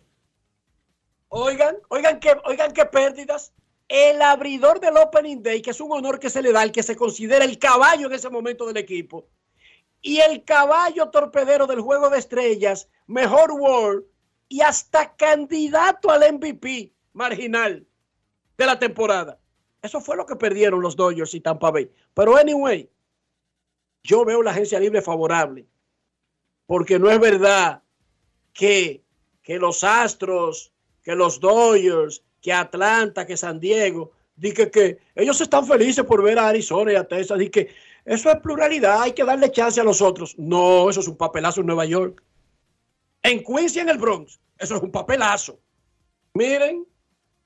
Oigan, oigan qué, oigan qué pérdidas. El abridor del Opening Day, que es un honor que se le da al que se considera el caballo en ese momento del equipo, y el caballo torpedero del juego de estrellas, mejor World y hasta candidato al MVP marginal de la temporada. Eso fue lo que perdieron los Dodgers y Tampa Bay. Pero anyway, yo veo la agencia libre favorable, porque no es verdad que, que los Astros, que los Dodgers, que Atlanta, que San Diego, di que, que ellos están felices por ver a Arizona y a Texas, y que eso es pluralidad, hay que darle chance a los otros. No, eso es un papelazo en Nueva York. En Queens y en el Bronx, eso es un papelazo. Miren,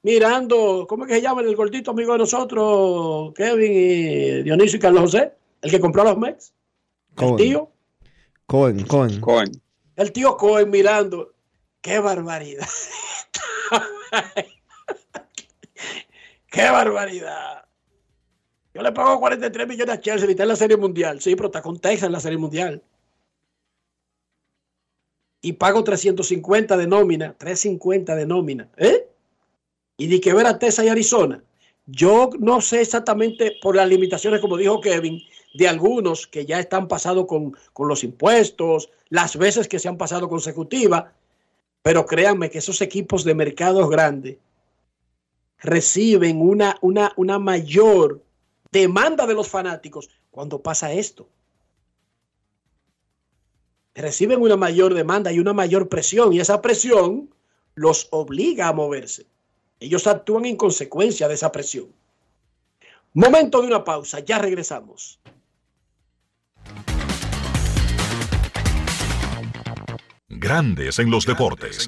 mirando, ¿cómo es que se llama el gordito amigo de nosotros, Kevin y Dionisio y Carlos José? El que compró a los Mets. El Cohen. tío, Cohen, Cohen. el tío Cohen mirando. ¡Qué barbaridad! ¡Qué barbaridad! Yo le pago 43 millones a Chelsea y está en la Serie Mundial. Sí, pero está con Texas en la Serie Mundial. Y pago 350 de nómina. 350 de nómina. ¿Eh? Y di que ver a Texas y Arizona. Yo no sé exactamente por las limitaciones, como dijo Kevin, de algunos que ya están pasados con, con los impuestos, las veces que se han pasado consecutiva, pero créanme que esos equipos de mercados grandes reciben una, una, una mayor demanda de los fanáticos cuando pasa esto. Reciben una mayor demanda y una mayor presión y esa presión los obliga a moverse. Ellos actúan en consecuencia de esa presión. Momento de una pausa, ya regresamos. Grandes en los deportes.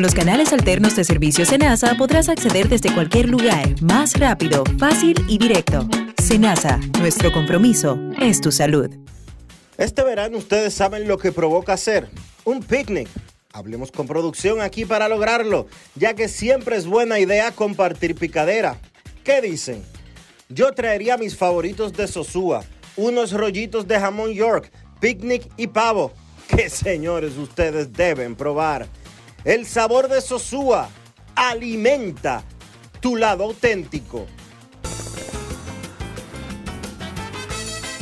Con los canales alternos de servicio Senasa podrás acceder desde cualquier lugar, más rápido, fácil y directo. Senasa, nuestro compromiso es tu salud. Este verano ustedes saben lo que provoca hacer un picnic. Hablemos con producción aquí para lograrlo, ya que siempre es buena idea compartir picadera. ¿Qué dicen? Yo traería mis favoritos de Sosúa, unos rollitos de jamón York, picnic y pavo, que señores ustedes deben probar. El sabor de Sosúa alimenta tu lado auténtico.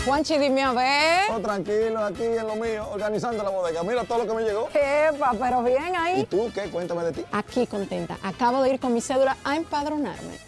Juanchi, dime a ver. Oh, tranquilo, aquí en lo mío, organizando la bodega. Mira todo lo que me llegó. Epa, pero bien ahí. ¿Y tú qué? Cuéntame de ti. Aquí contenta. Acabo de ir con mi cédula a empadronarme.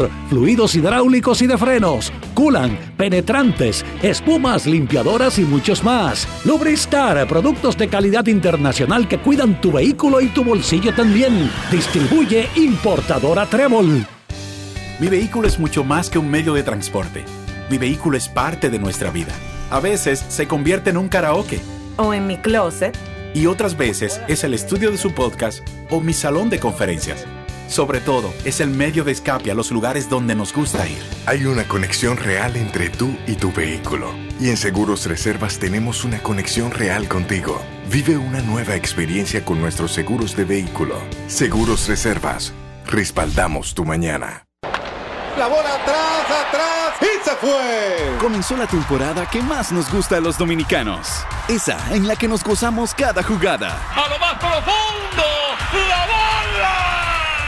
fluidos hidráulicos y de frenos, culan, penetrantes, espumas, limpiadoras y muchos más. Lubristar, productos de calidad internacional que cuidan tu vehículo y tu bolsillo también. Distribuye importadora Trébol. Mi vehículo es mucho más que un medio de transporte. Mi vehículo es parte de nuestra vida. A veces se convierte en un karaoke. O en mi closet. Y otras veces es el estudio de su podcast o mi salón de conferencias. Sobre todo, es el medio de escape a los lugares donde nos gusta ir. Hay una conexión real entre tú y tu vehículo. Y en Seguros Reservas tenemos una conexión real contigo. Vive una nueva experiencia con nuestros seguros de vehículo. Seguros Reservas. Respaldamos tu mañana. La bola atrás, atrás y se fue. Comenzó la temporada que más nos gusta a los dominicanos. Esa en la que nos gozamos cada jugada. A lo más profundo, la bola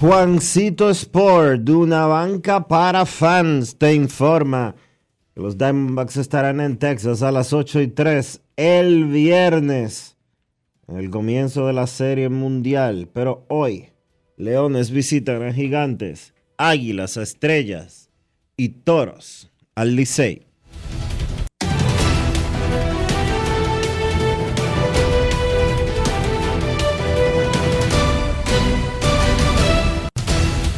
Juancito Sport, de una banca para fans, te informa que los Diamondbacks estarán en Texas a las 8 y 3 el viernes, en el comienzo de la Serie Mundial. Pero hoy, Leones visitan a Gigantes, Águilas a Estrellas y Toros al Licey.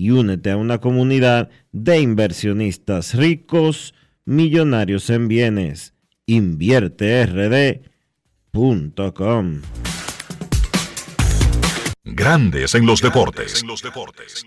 y únete a una comunidad de inversionistas ricos, millonarios en bienes. InvierteRD.com Grandes en los deportes. Grandes en los deportes.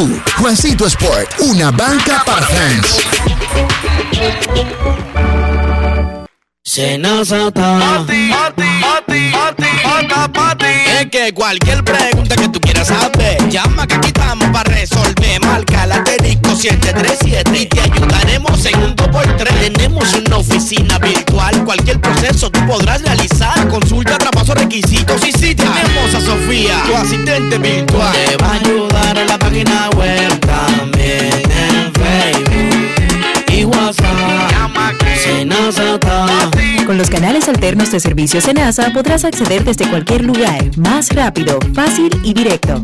Juancito Sport, una banca para fans. Senazata. Pati, pati, pati, pati, pati, Dime que cualquier pregunta que tú quieras saber, llama que aquí estamos para resolver. Marca la asterisco 737 y te ayudaremos en un 2x3. Tenemos una oficina virtual, cualquier proceso tú podrás realizar. Consulta, traspaso, requisitos y si tenemos a Sofía, tu asistente virtual. Te va a ayudar en la página web también en Facebook y WhatsApp. Senasa. Con los canales alternos de servicio Senasa podrás acceder desde cualquier lugar, más rápido, fácil y directo.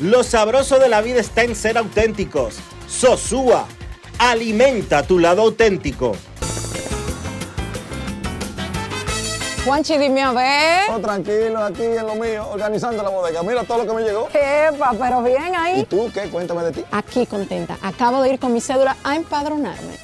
Lo sabroso de la vida está en ser auténticos. Sosúa, alimenta tu lado auténtico. Juanchi, dime a ver. Oh, tranquilo, aquí en lo mío, organizando la bodega. Mira todo lo que me llegó. Epa, pero bien ahí. ¿Y tú qué? Cuéntame de ti. Aquí contenta. Acabo de ir con mi cédula a empadronarme.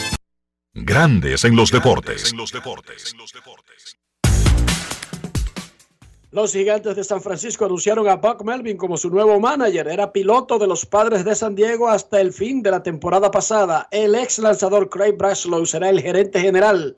Grandes en los deportes. Los gigantes de San Francisco anunciaron a Buck Melvin como su nuevo manager. Era piloto de los padres de San Diego hasta el fin de la temporada pasada. El ex lanzador Craig Braslow será el gerente general,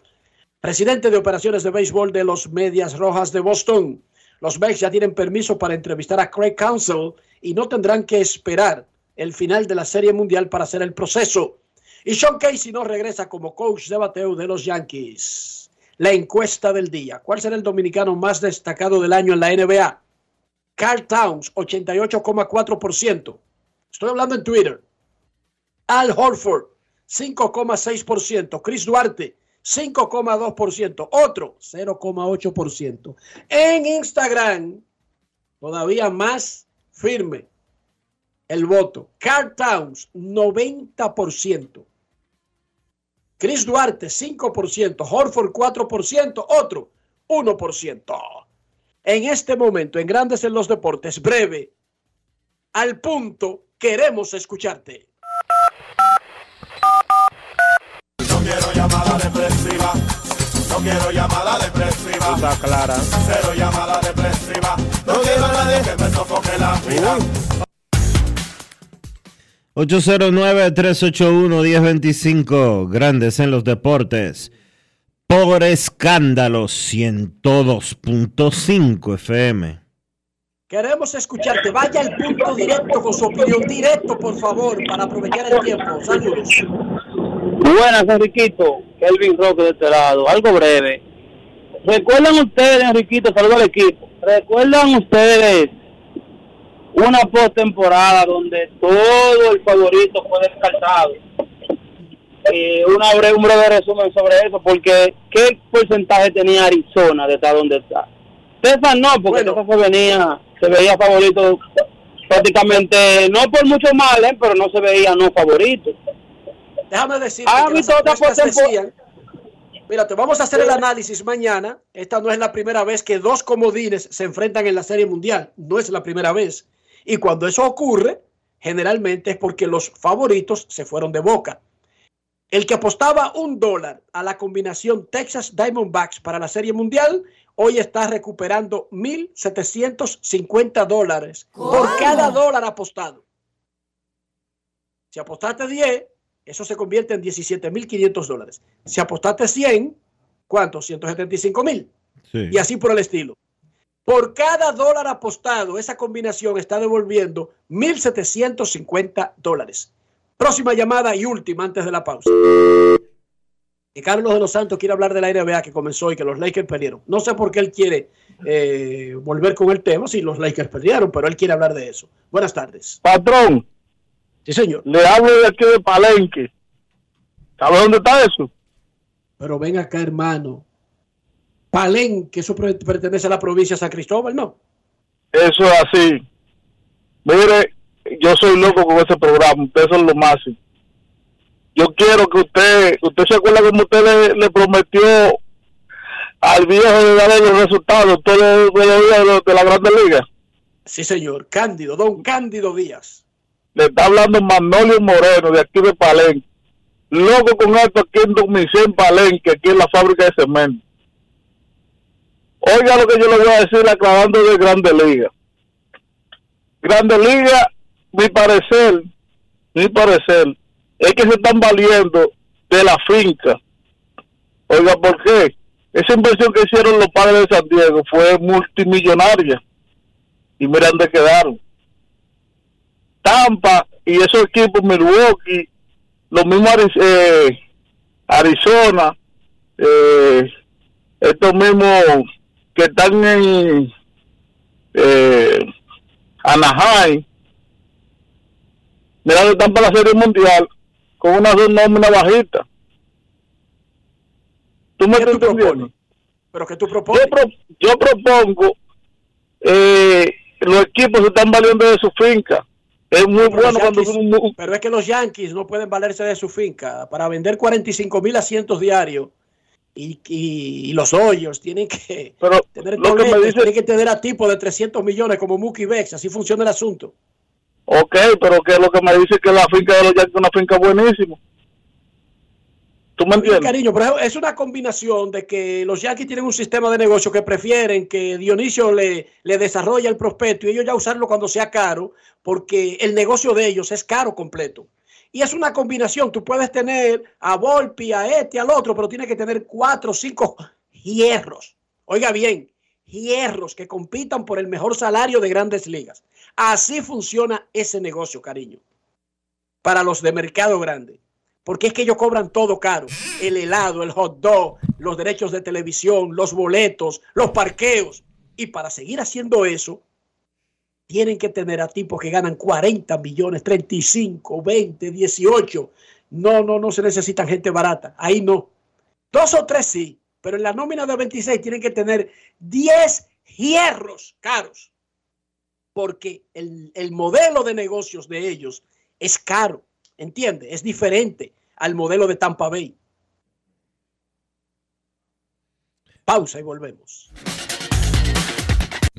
presidente de operaciones de béisbol de los Medias Rojas de Boston. Los Mex ya tienen permiso para entrevistar a Craig Counsell y no tendrán que esperar el final de la Serie Mundial para hacer el proceso. Y Sean Casey no regresa como coach de bateo de los Yankees. La encuesta del día. ¿Cuál será el dominicano más destacado del año en la NBA? Carl Towns, 88,4%. Estoy hablando en Twitter. Al Horford, 5,6%. Chris Duarte, 5,2%. Otro, 0,8%. En Instagram, todavía más firme el voto. Carl Towns, 90%. Chris Duarte, 5%. Horford, 4%. Otro, 1%. En este momento, en Grandes en los Deportes, breve, al punto, queremos escucharte. No quiero llamada depresiva. No quiero llamada depresiva. Está clara. Cero llamada depresiva. No quiero a nadie que me sofoque la vida. 809-381-1025, Grandes en los Deportes. Por escándalo 102.5 FM. Queremos escucharte. Vaya al punto directo con su opinión. Directo, por favor, para aprovechar el tiempo. Saludos. Buenas, Enriquito. Kelvin Roque de este lado. Algo breve. ¿Recuerdan ustedes, Enriquito? Saludos al equipo. ¿Recuerdan ustedes una postemporada donde todo el favorito fue descartado? Eh, una breve, un breve resumen sobre eso, porque ¿qué porcentaje tenía Arizona de estar donde está? Texas no, porque Texas se venía, se veía favorito prácticamente, no por mucho mal, ¿eh? pero no se veía no favorito. Déjame decirte Ah, que tota decían, Mira, te vamos a hacer el análisis mañana. Esta no es la primera vez que dos comodines se enfrentan en la Serie Mundial. No es la primera vez. Y cuando eso ocurre, generalmente es porque los favoritos se fueron de boca. El que apostaba un dólar a la combinación Texas Diamondbacks para la Serie Mundial, hoy está recuperando 1.750 dólares por cada dólar apostado. Si apostaste 10, eso se convierte en 17.500 dólares. Si apostaste 100, ¿cuánto? 175.000. Sí. Y así por el estilo. Por cada dólar apostado, esa combinación está devolviendo 1.750 dólares. Próxima llamada y última antes de la pausa. que Carlos de los Santos quiere hablar de la NBA que comenzó y que los Lakers perdieron. No sé por qué él quiere eh, volver con el tema si los Lakers perdieron, pero él quiere hablar de eso. Buenas tardes. Patrón. Sí, señor. Le hablo de aquí de Palenque. ¿Sabe dónde está eso? Pero ven acá, hermano. Palenque, eso pre- pertenece a la provincia de San Cristóbal, ¿no? Eso es así. Mire, yo soy loco con ese programa. Ustedes son lo máximo. Yo quiero que usted, usted se acuerda como usted le, le prometió al viejo de darle los resultados todos los de, de, de la Grande Liga. Sí, señor. Cándido, don Cándido Díaz. Le está hablando Manolio Moreno de aquí de Palenque. Loco con esto aquí en Domicén Palenque, aquí en la fábrica de cemento. Oiga lo que yo le voy a decir aclarando de Grande Liga. Grande Liga, mi parecer, mi parecer, es que se están valiendo de la finca. Oiga, ¿por qué? Esa inversión que hicieron los padres de San Diego fue multimillonaria. Y mira dónde quedaron. Tampa y esos equipos, Milwaukee, los mismos eh, Arizona, eh, estos mismos que están en eh, Anaheim, mira, están para la Serie Mundial con una nómina bajita. ¿Tú me entendiendo? Pero que tú propones. Yo, pro- yo propongo, eh, los equipos se están valiendo de su finca. Es muy Pero, bueno los cuando Yankees- pero es que los Yankees no pueden valerse de su finca para vender 45 mil asientos diarios y, y- y los hoyos tienen que tener lo que me toletes, dice- tienen que tener a tipo de 300 millones como Mookie Bex, así funciona el asunto. Ok, pero que lo que me dice que la finca de los Yankees es una finca buenísima. ¿Tú me entiendes? cariño, pero es una combinación de que los Yankees tienen un sistema de negocio que prefieren que Dionisio le, le desarrolle el prospecto y ellos ya usarlo cuando sea caro, porque el negocio de ellos es caro completo. Y es una combinación. Tú puedes tener a Volpi, a este, al otro, pero tienes que tener cuatro o cinco hierros. Oiga bien, hierros que compitan por el mejor salario de grandes ligas. Así funciona ese negocio, cariño. Para los de mercado grande. Porque es que ellos cobran todo caro. El helado, el hot dog, los derechos de televisión, los boletos, los parqueos. Y para seguir haciendo eso, tienen que tener a tipos que ganan 40 millones, 35, 20, 18. No, no, no se necesitan gente barata. Ahí no. Dos o tres sí, pero en la nómina de 26 tienen que tener 10 hierros caros. Porque el, el modelo de negocios de ellos es caro. ¿Entiende? Es diferente al modelo de Tampa Bay. Pausa y volvemos.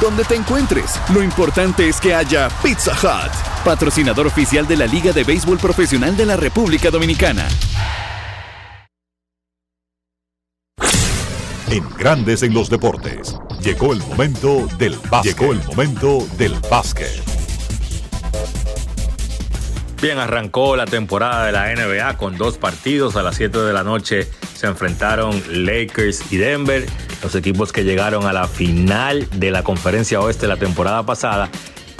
Donde te encuentres, lo importante es que haya Pizza Hut, patrocinador oficial de la Liga de Béisbol Profesional de la República Dominicana. En Grandes en los deportes. Llegó el momento del básquet. Llegó el momento del básquet. Bien, arrancó la temporada de la NBA con dos partidos. A las 7 de la noche se enfrentaron Lakers y Denver, los equipos que llegaron a la final de la conferencia oeste la temporada pasada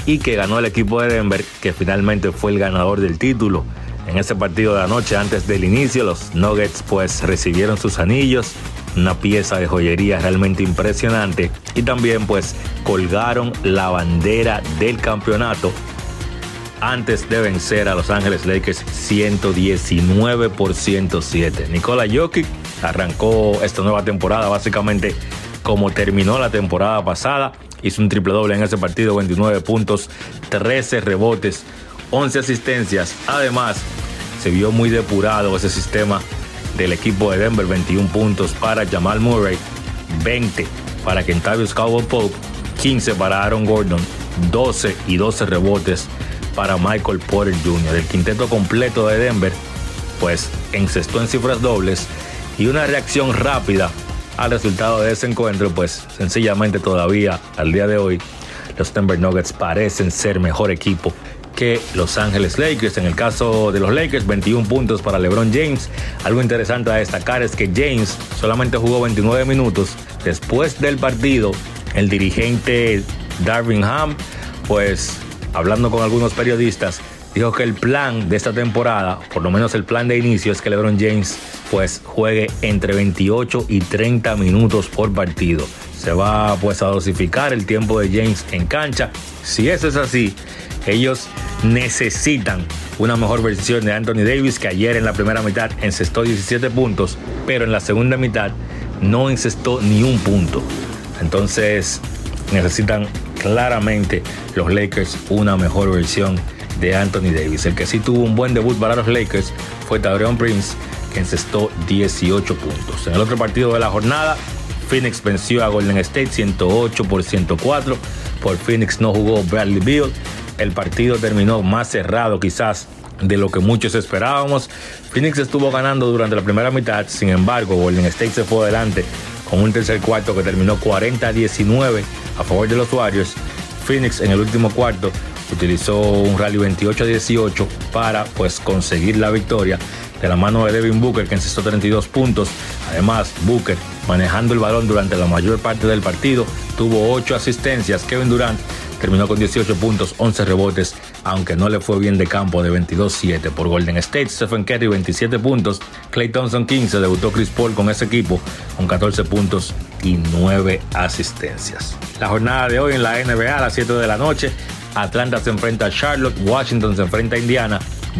y que ganó el equipo de Denver, que finalmente fue el ganador del título. En ese partido de la noche, antes del inicio, los Nuggets pues recibieron sus anillos, una pieza de joyería realmente impresionante y también pues colgaron la bandera del campeonato antes de vencer a Los Ángeles Lakers 119 por 107. Nikola Jokic arrancó esta nueva temporada básicamente como terminó la temporada pasada. Hizo un triple doble en ese partido, 29 puntos, 13 rebotes, 11 asistencias. Además, se vio muy depurado ese sistema del equipo de Denver, 21 puntos para Jamal Murray, 20 para Kentavious Cowboy Pope, 15 para Aaron Gordon, 12 y 12 rebotes para Michael Porter Jr. El quinteto completo de Denver, pues encestó en cifras dobles y una reacción rápida al resultado de ese encuentro, pues sencillamente todavía al día de hoy los Denver Nuggets parecen ser mejor equipo que Los Ángeles Lakers. En el caso de los Lakers, 21 puntos para LeBron James. Algo interesante a destacar es que James solamente jugó 29 minutos. Después del partido, el dirigente Darvin Ham, pues hablando con algunos periodistas, dijo que el plan de esta temporada, por lo menos el plan de inicio, es que LeBron James pues juegue entre 28 y 30 minutos por partido. Se va pues a dosificar el tiempo de James en cancha. Si eso es así, ellos necesitan una mejor versión de Anthony Davis que ayer en la primera mitad encestó 17 puntos, pero en la segunda mitad no encestó ni un punto. Entonces necesitan claramente los Lakers una mejor versión de Anthony Davis. El que sí tuvo un buen debut para los Lakers fue Taurean Prince, que encestó 18 puntos. En el otro partido de la jornada, Phoenix venció a Golden State 108 por 104. Por Phoenix no jugó Bradley Beal el partido terminó más cerrado quizás de lo que muchos esperábamos. Phoenix estuvo ganando durante la primera mitad, sin embargo, Golden State se fue adelante con un tercer cuarto que terminó 40-19 a favor de los Warriors. Phoenix en el último cuarto utilizó un rally 28-18 para pues conseguir la victoria de la mano de Devin Booker que encestó 32 puntos. Además, Booker manejando el balón durante la mayor parte del partido tuvo 8 asistencias. Kevin Durant terminó con 18 puntos, 11 rebotes, aunque no le fue bien de campo de 22-7 por Golden State. Stephen Curry 27 puntos, Clay Thompson 15, debutó Chris Paul con ese equipo con 14 puntos y 9 asistencias. La jornada de hoy en la NBA a las 7 de la noche, Atlanta se enfrenta a Charlotte, Washington se enfrenta a Indiana,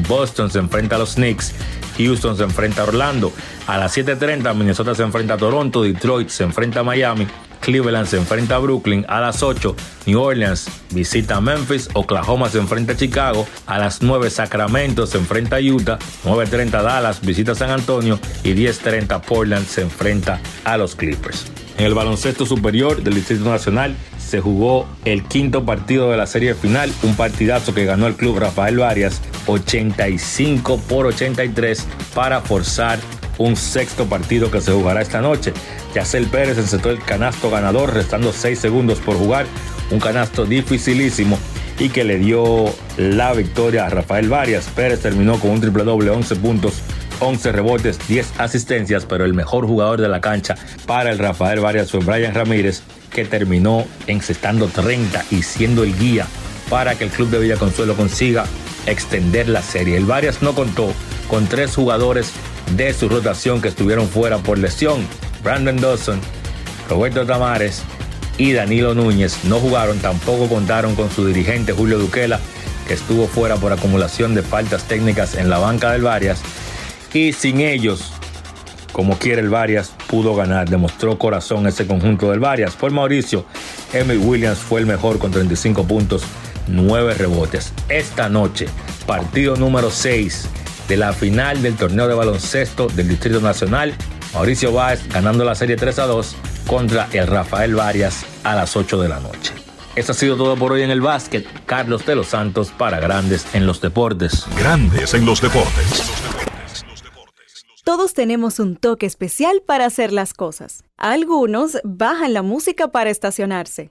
Boston se enfrenta a los Knicks, Houston se enfrenta a Orlando, a las 7.30 Minnesota se enfrenta a Toronto, Detroit se enfrenta a Miami, Cleveland se enfrenta a Brooklyn a las 8. New Orleans visita Memphis. Oklahoma se enfrenta a Chicago. A las 9 Sacramento se enfrenta a Utah. 9.30 Dallas visita San Antonio. Y 10.30 Portland se enfrenta a los Clippers. En el baloncesto superior del Distrito Nacional se jugó el quinto partido de la serie final, un partidazo que ganó el club Rafael Varias 85 por 83 para forzar un sexto partido que se jugará esta noche. Yacel Pérez encetó el canasto ganador, restando 6 segundos por jugar. Un canasto dificilísimo y que le dio la victoria a Rafael Varias. Pérez terminó con un triple doble, 11 puntos, 11 rebotes, 10 asistencias, pero el mejor jugador de la cancha para el Rafael Varias fue Brian Ramírez, que terminó encestando 30 y siendo el guía para que el club de Villaconsuelo consiga extender la serie. El Varias no contó con tres jugadores de su rotación que estuvieron fuera por lesión. Brandon Dawson, Roberto Tamares y Danilo Núñez no jugaron, tampoco contaron con su dirigente Julio Duquela, que estuvo fuera por acumulación de faltas técnicas en la banca del Varias. Y sin ellos, como quiere el Varias, pudo ganar. Demostró corazón ese conjunto del Varias. Por Mauricio, Emil Williams fue el mejor con 35 puntos, 9 rebotes. Esta noche, partido número 6 de la final del torneo de baloncesto del Distrito Nacional. Mauricio Báez ganando la serie 3 a 2 contra el Rafael Varias a las 8 de la noche. Eso ha sido todo por hoy en el básquet. Carlos de los Santos para Grandes en los Deportes. Grandes en los Deportes. Todos tenemos un toque especial para hacer las cosas. Algunos bajan la música para estacionarse.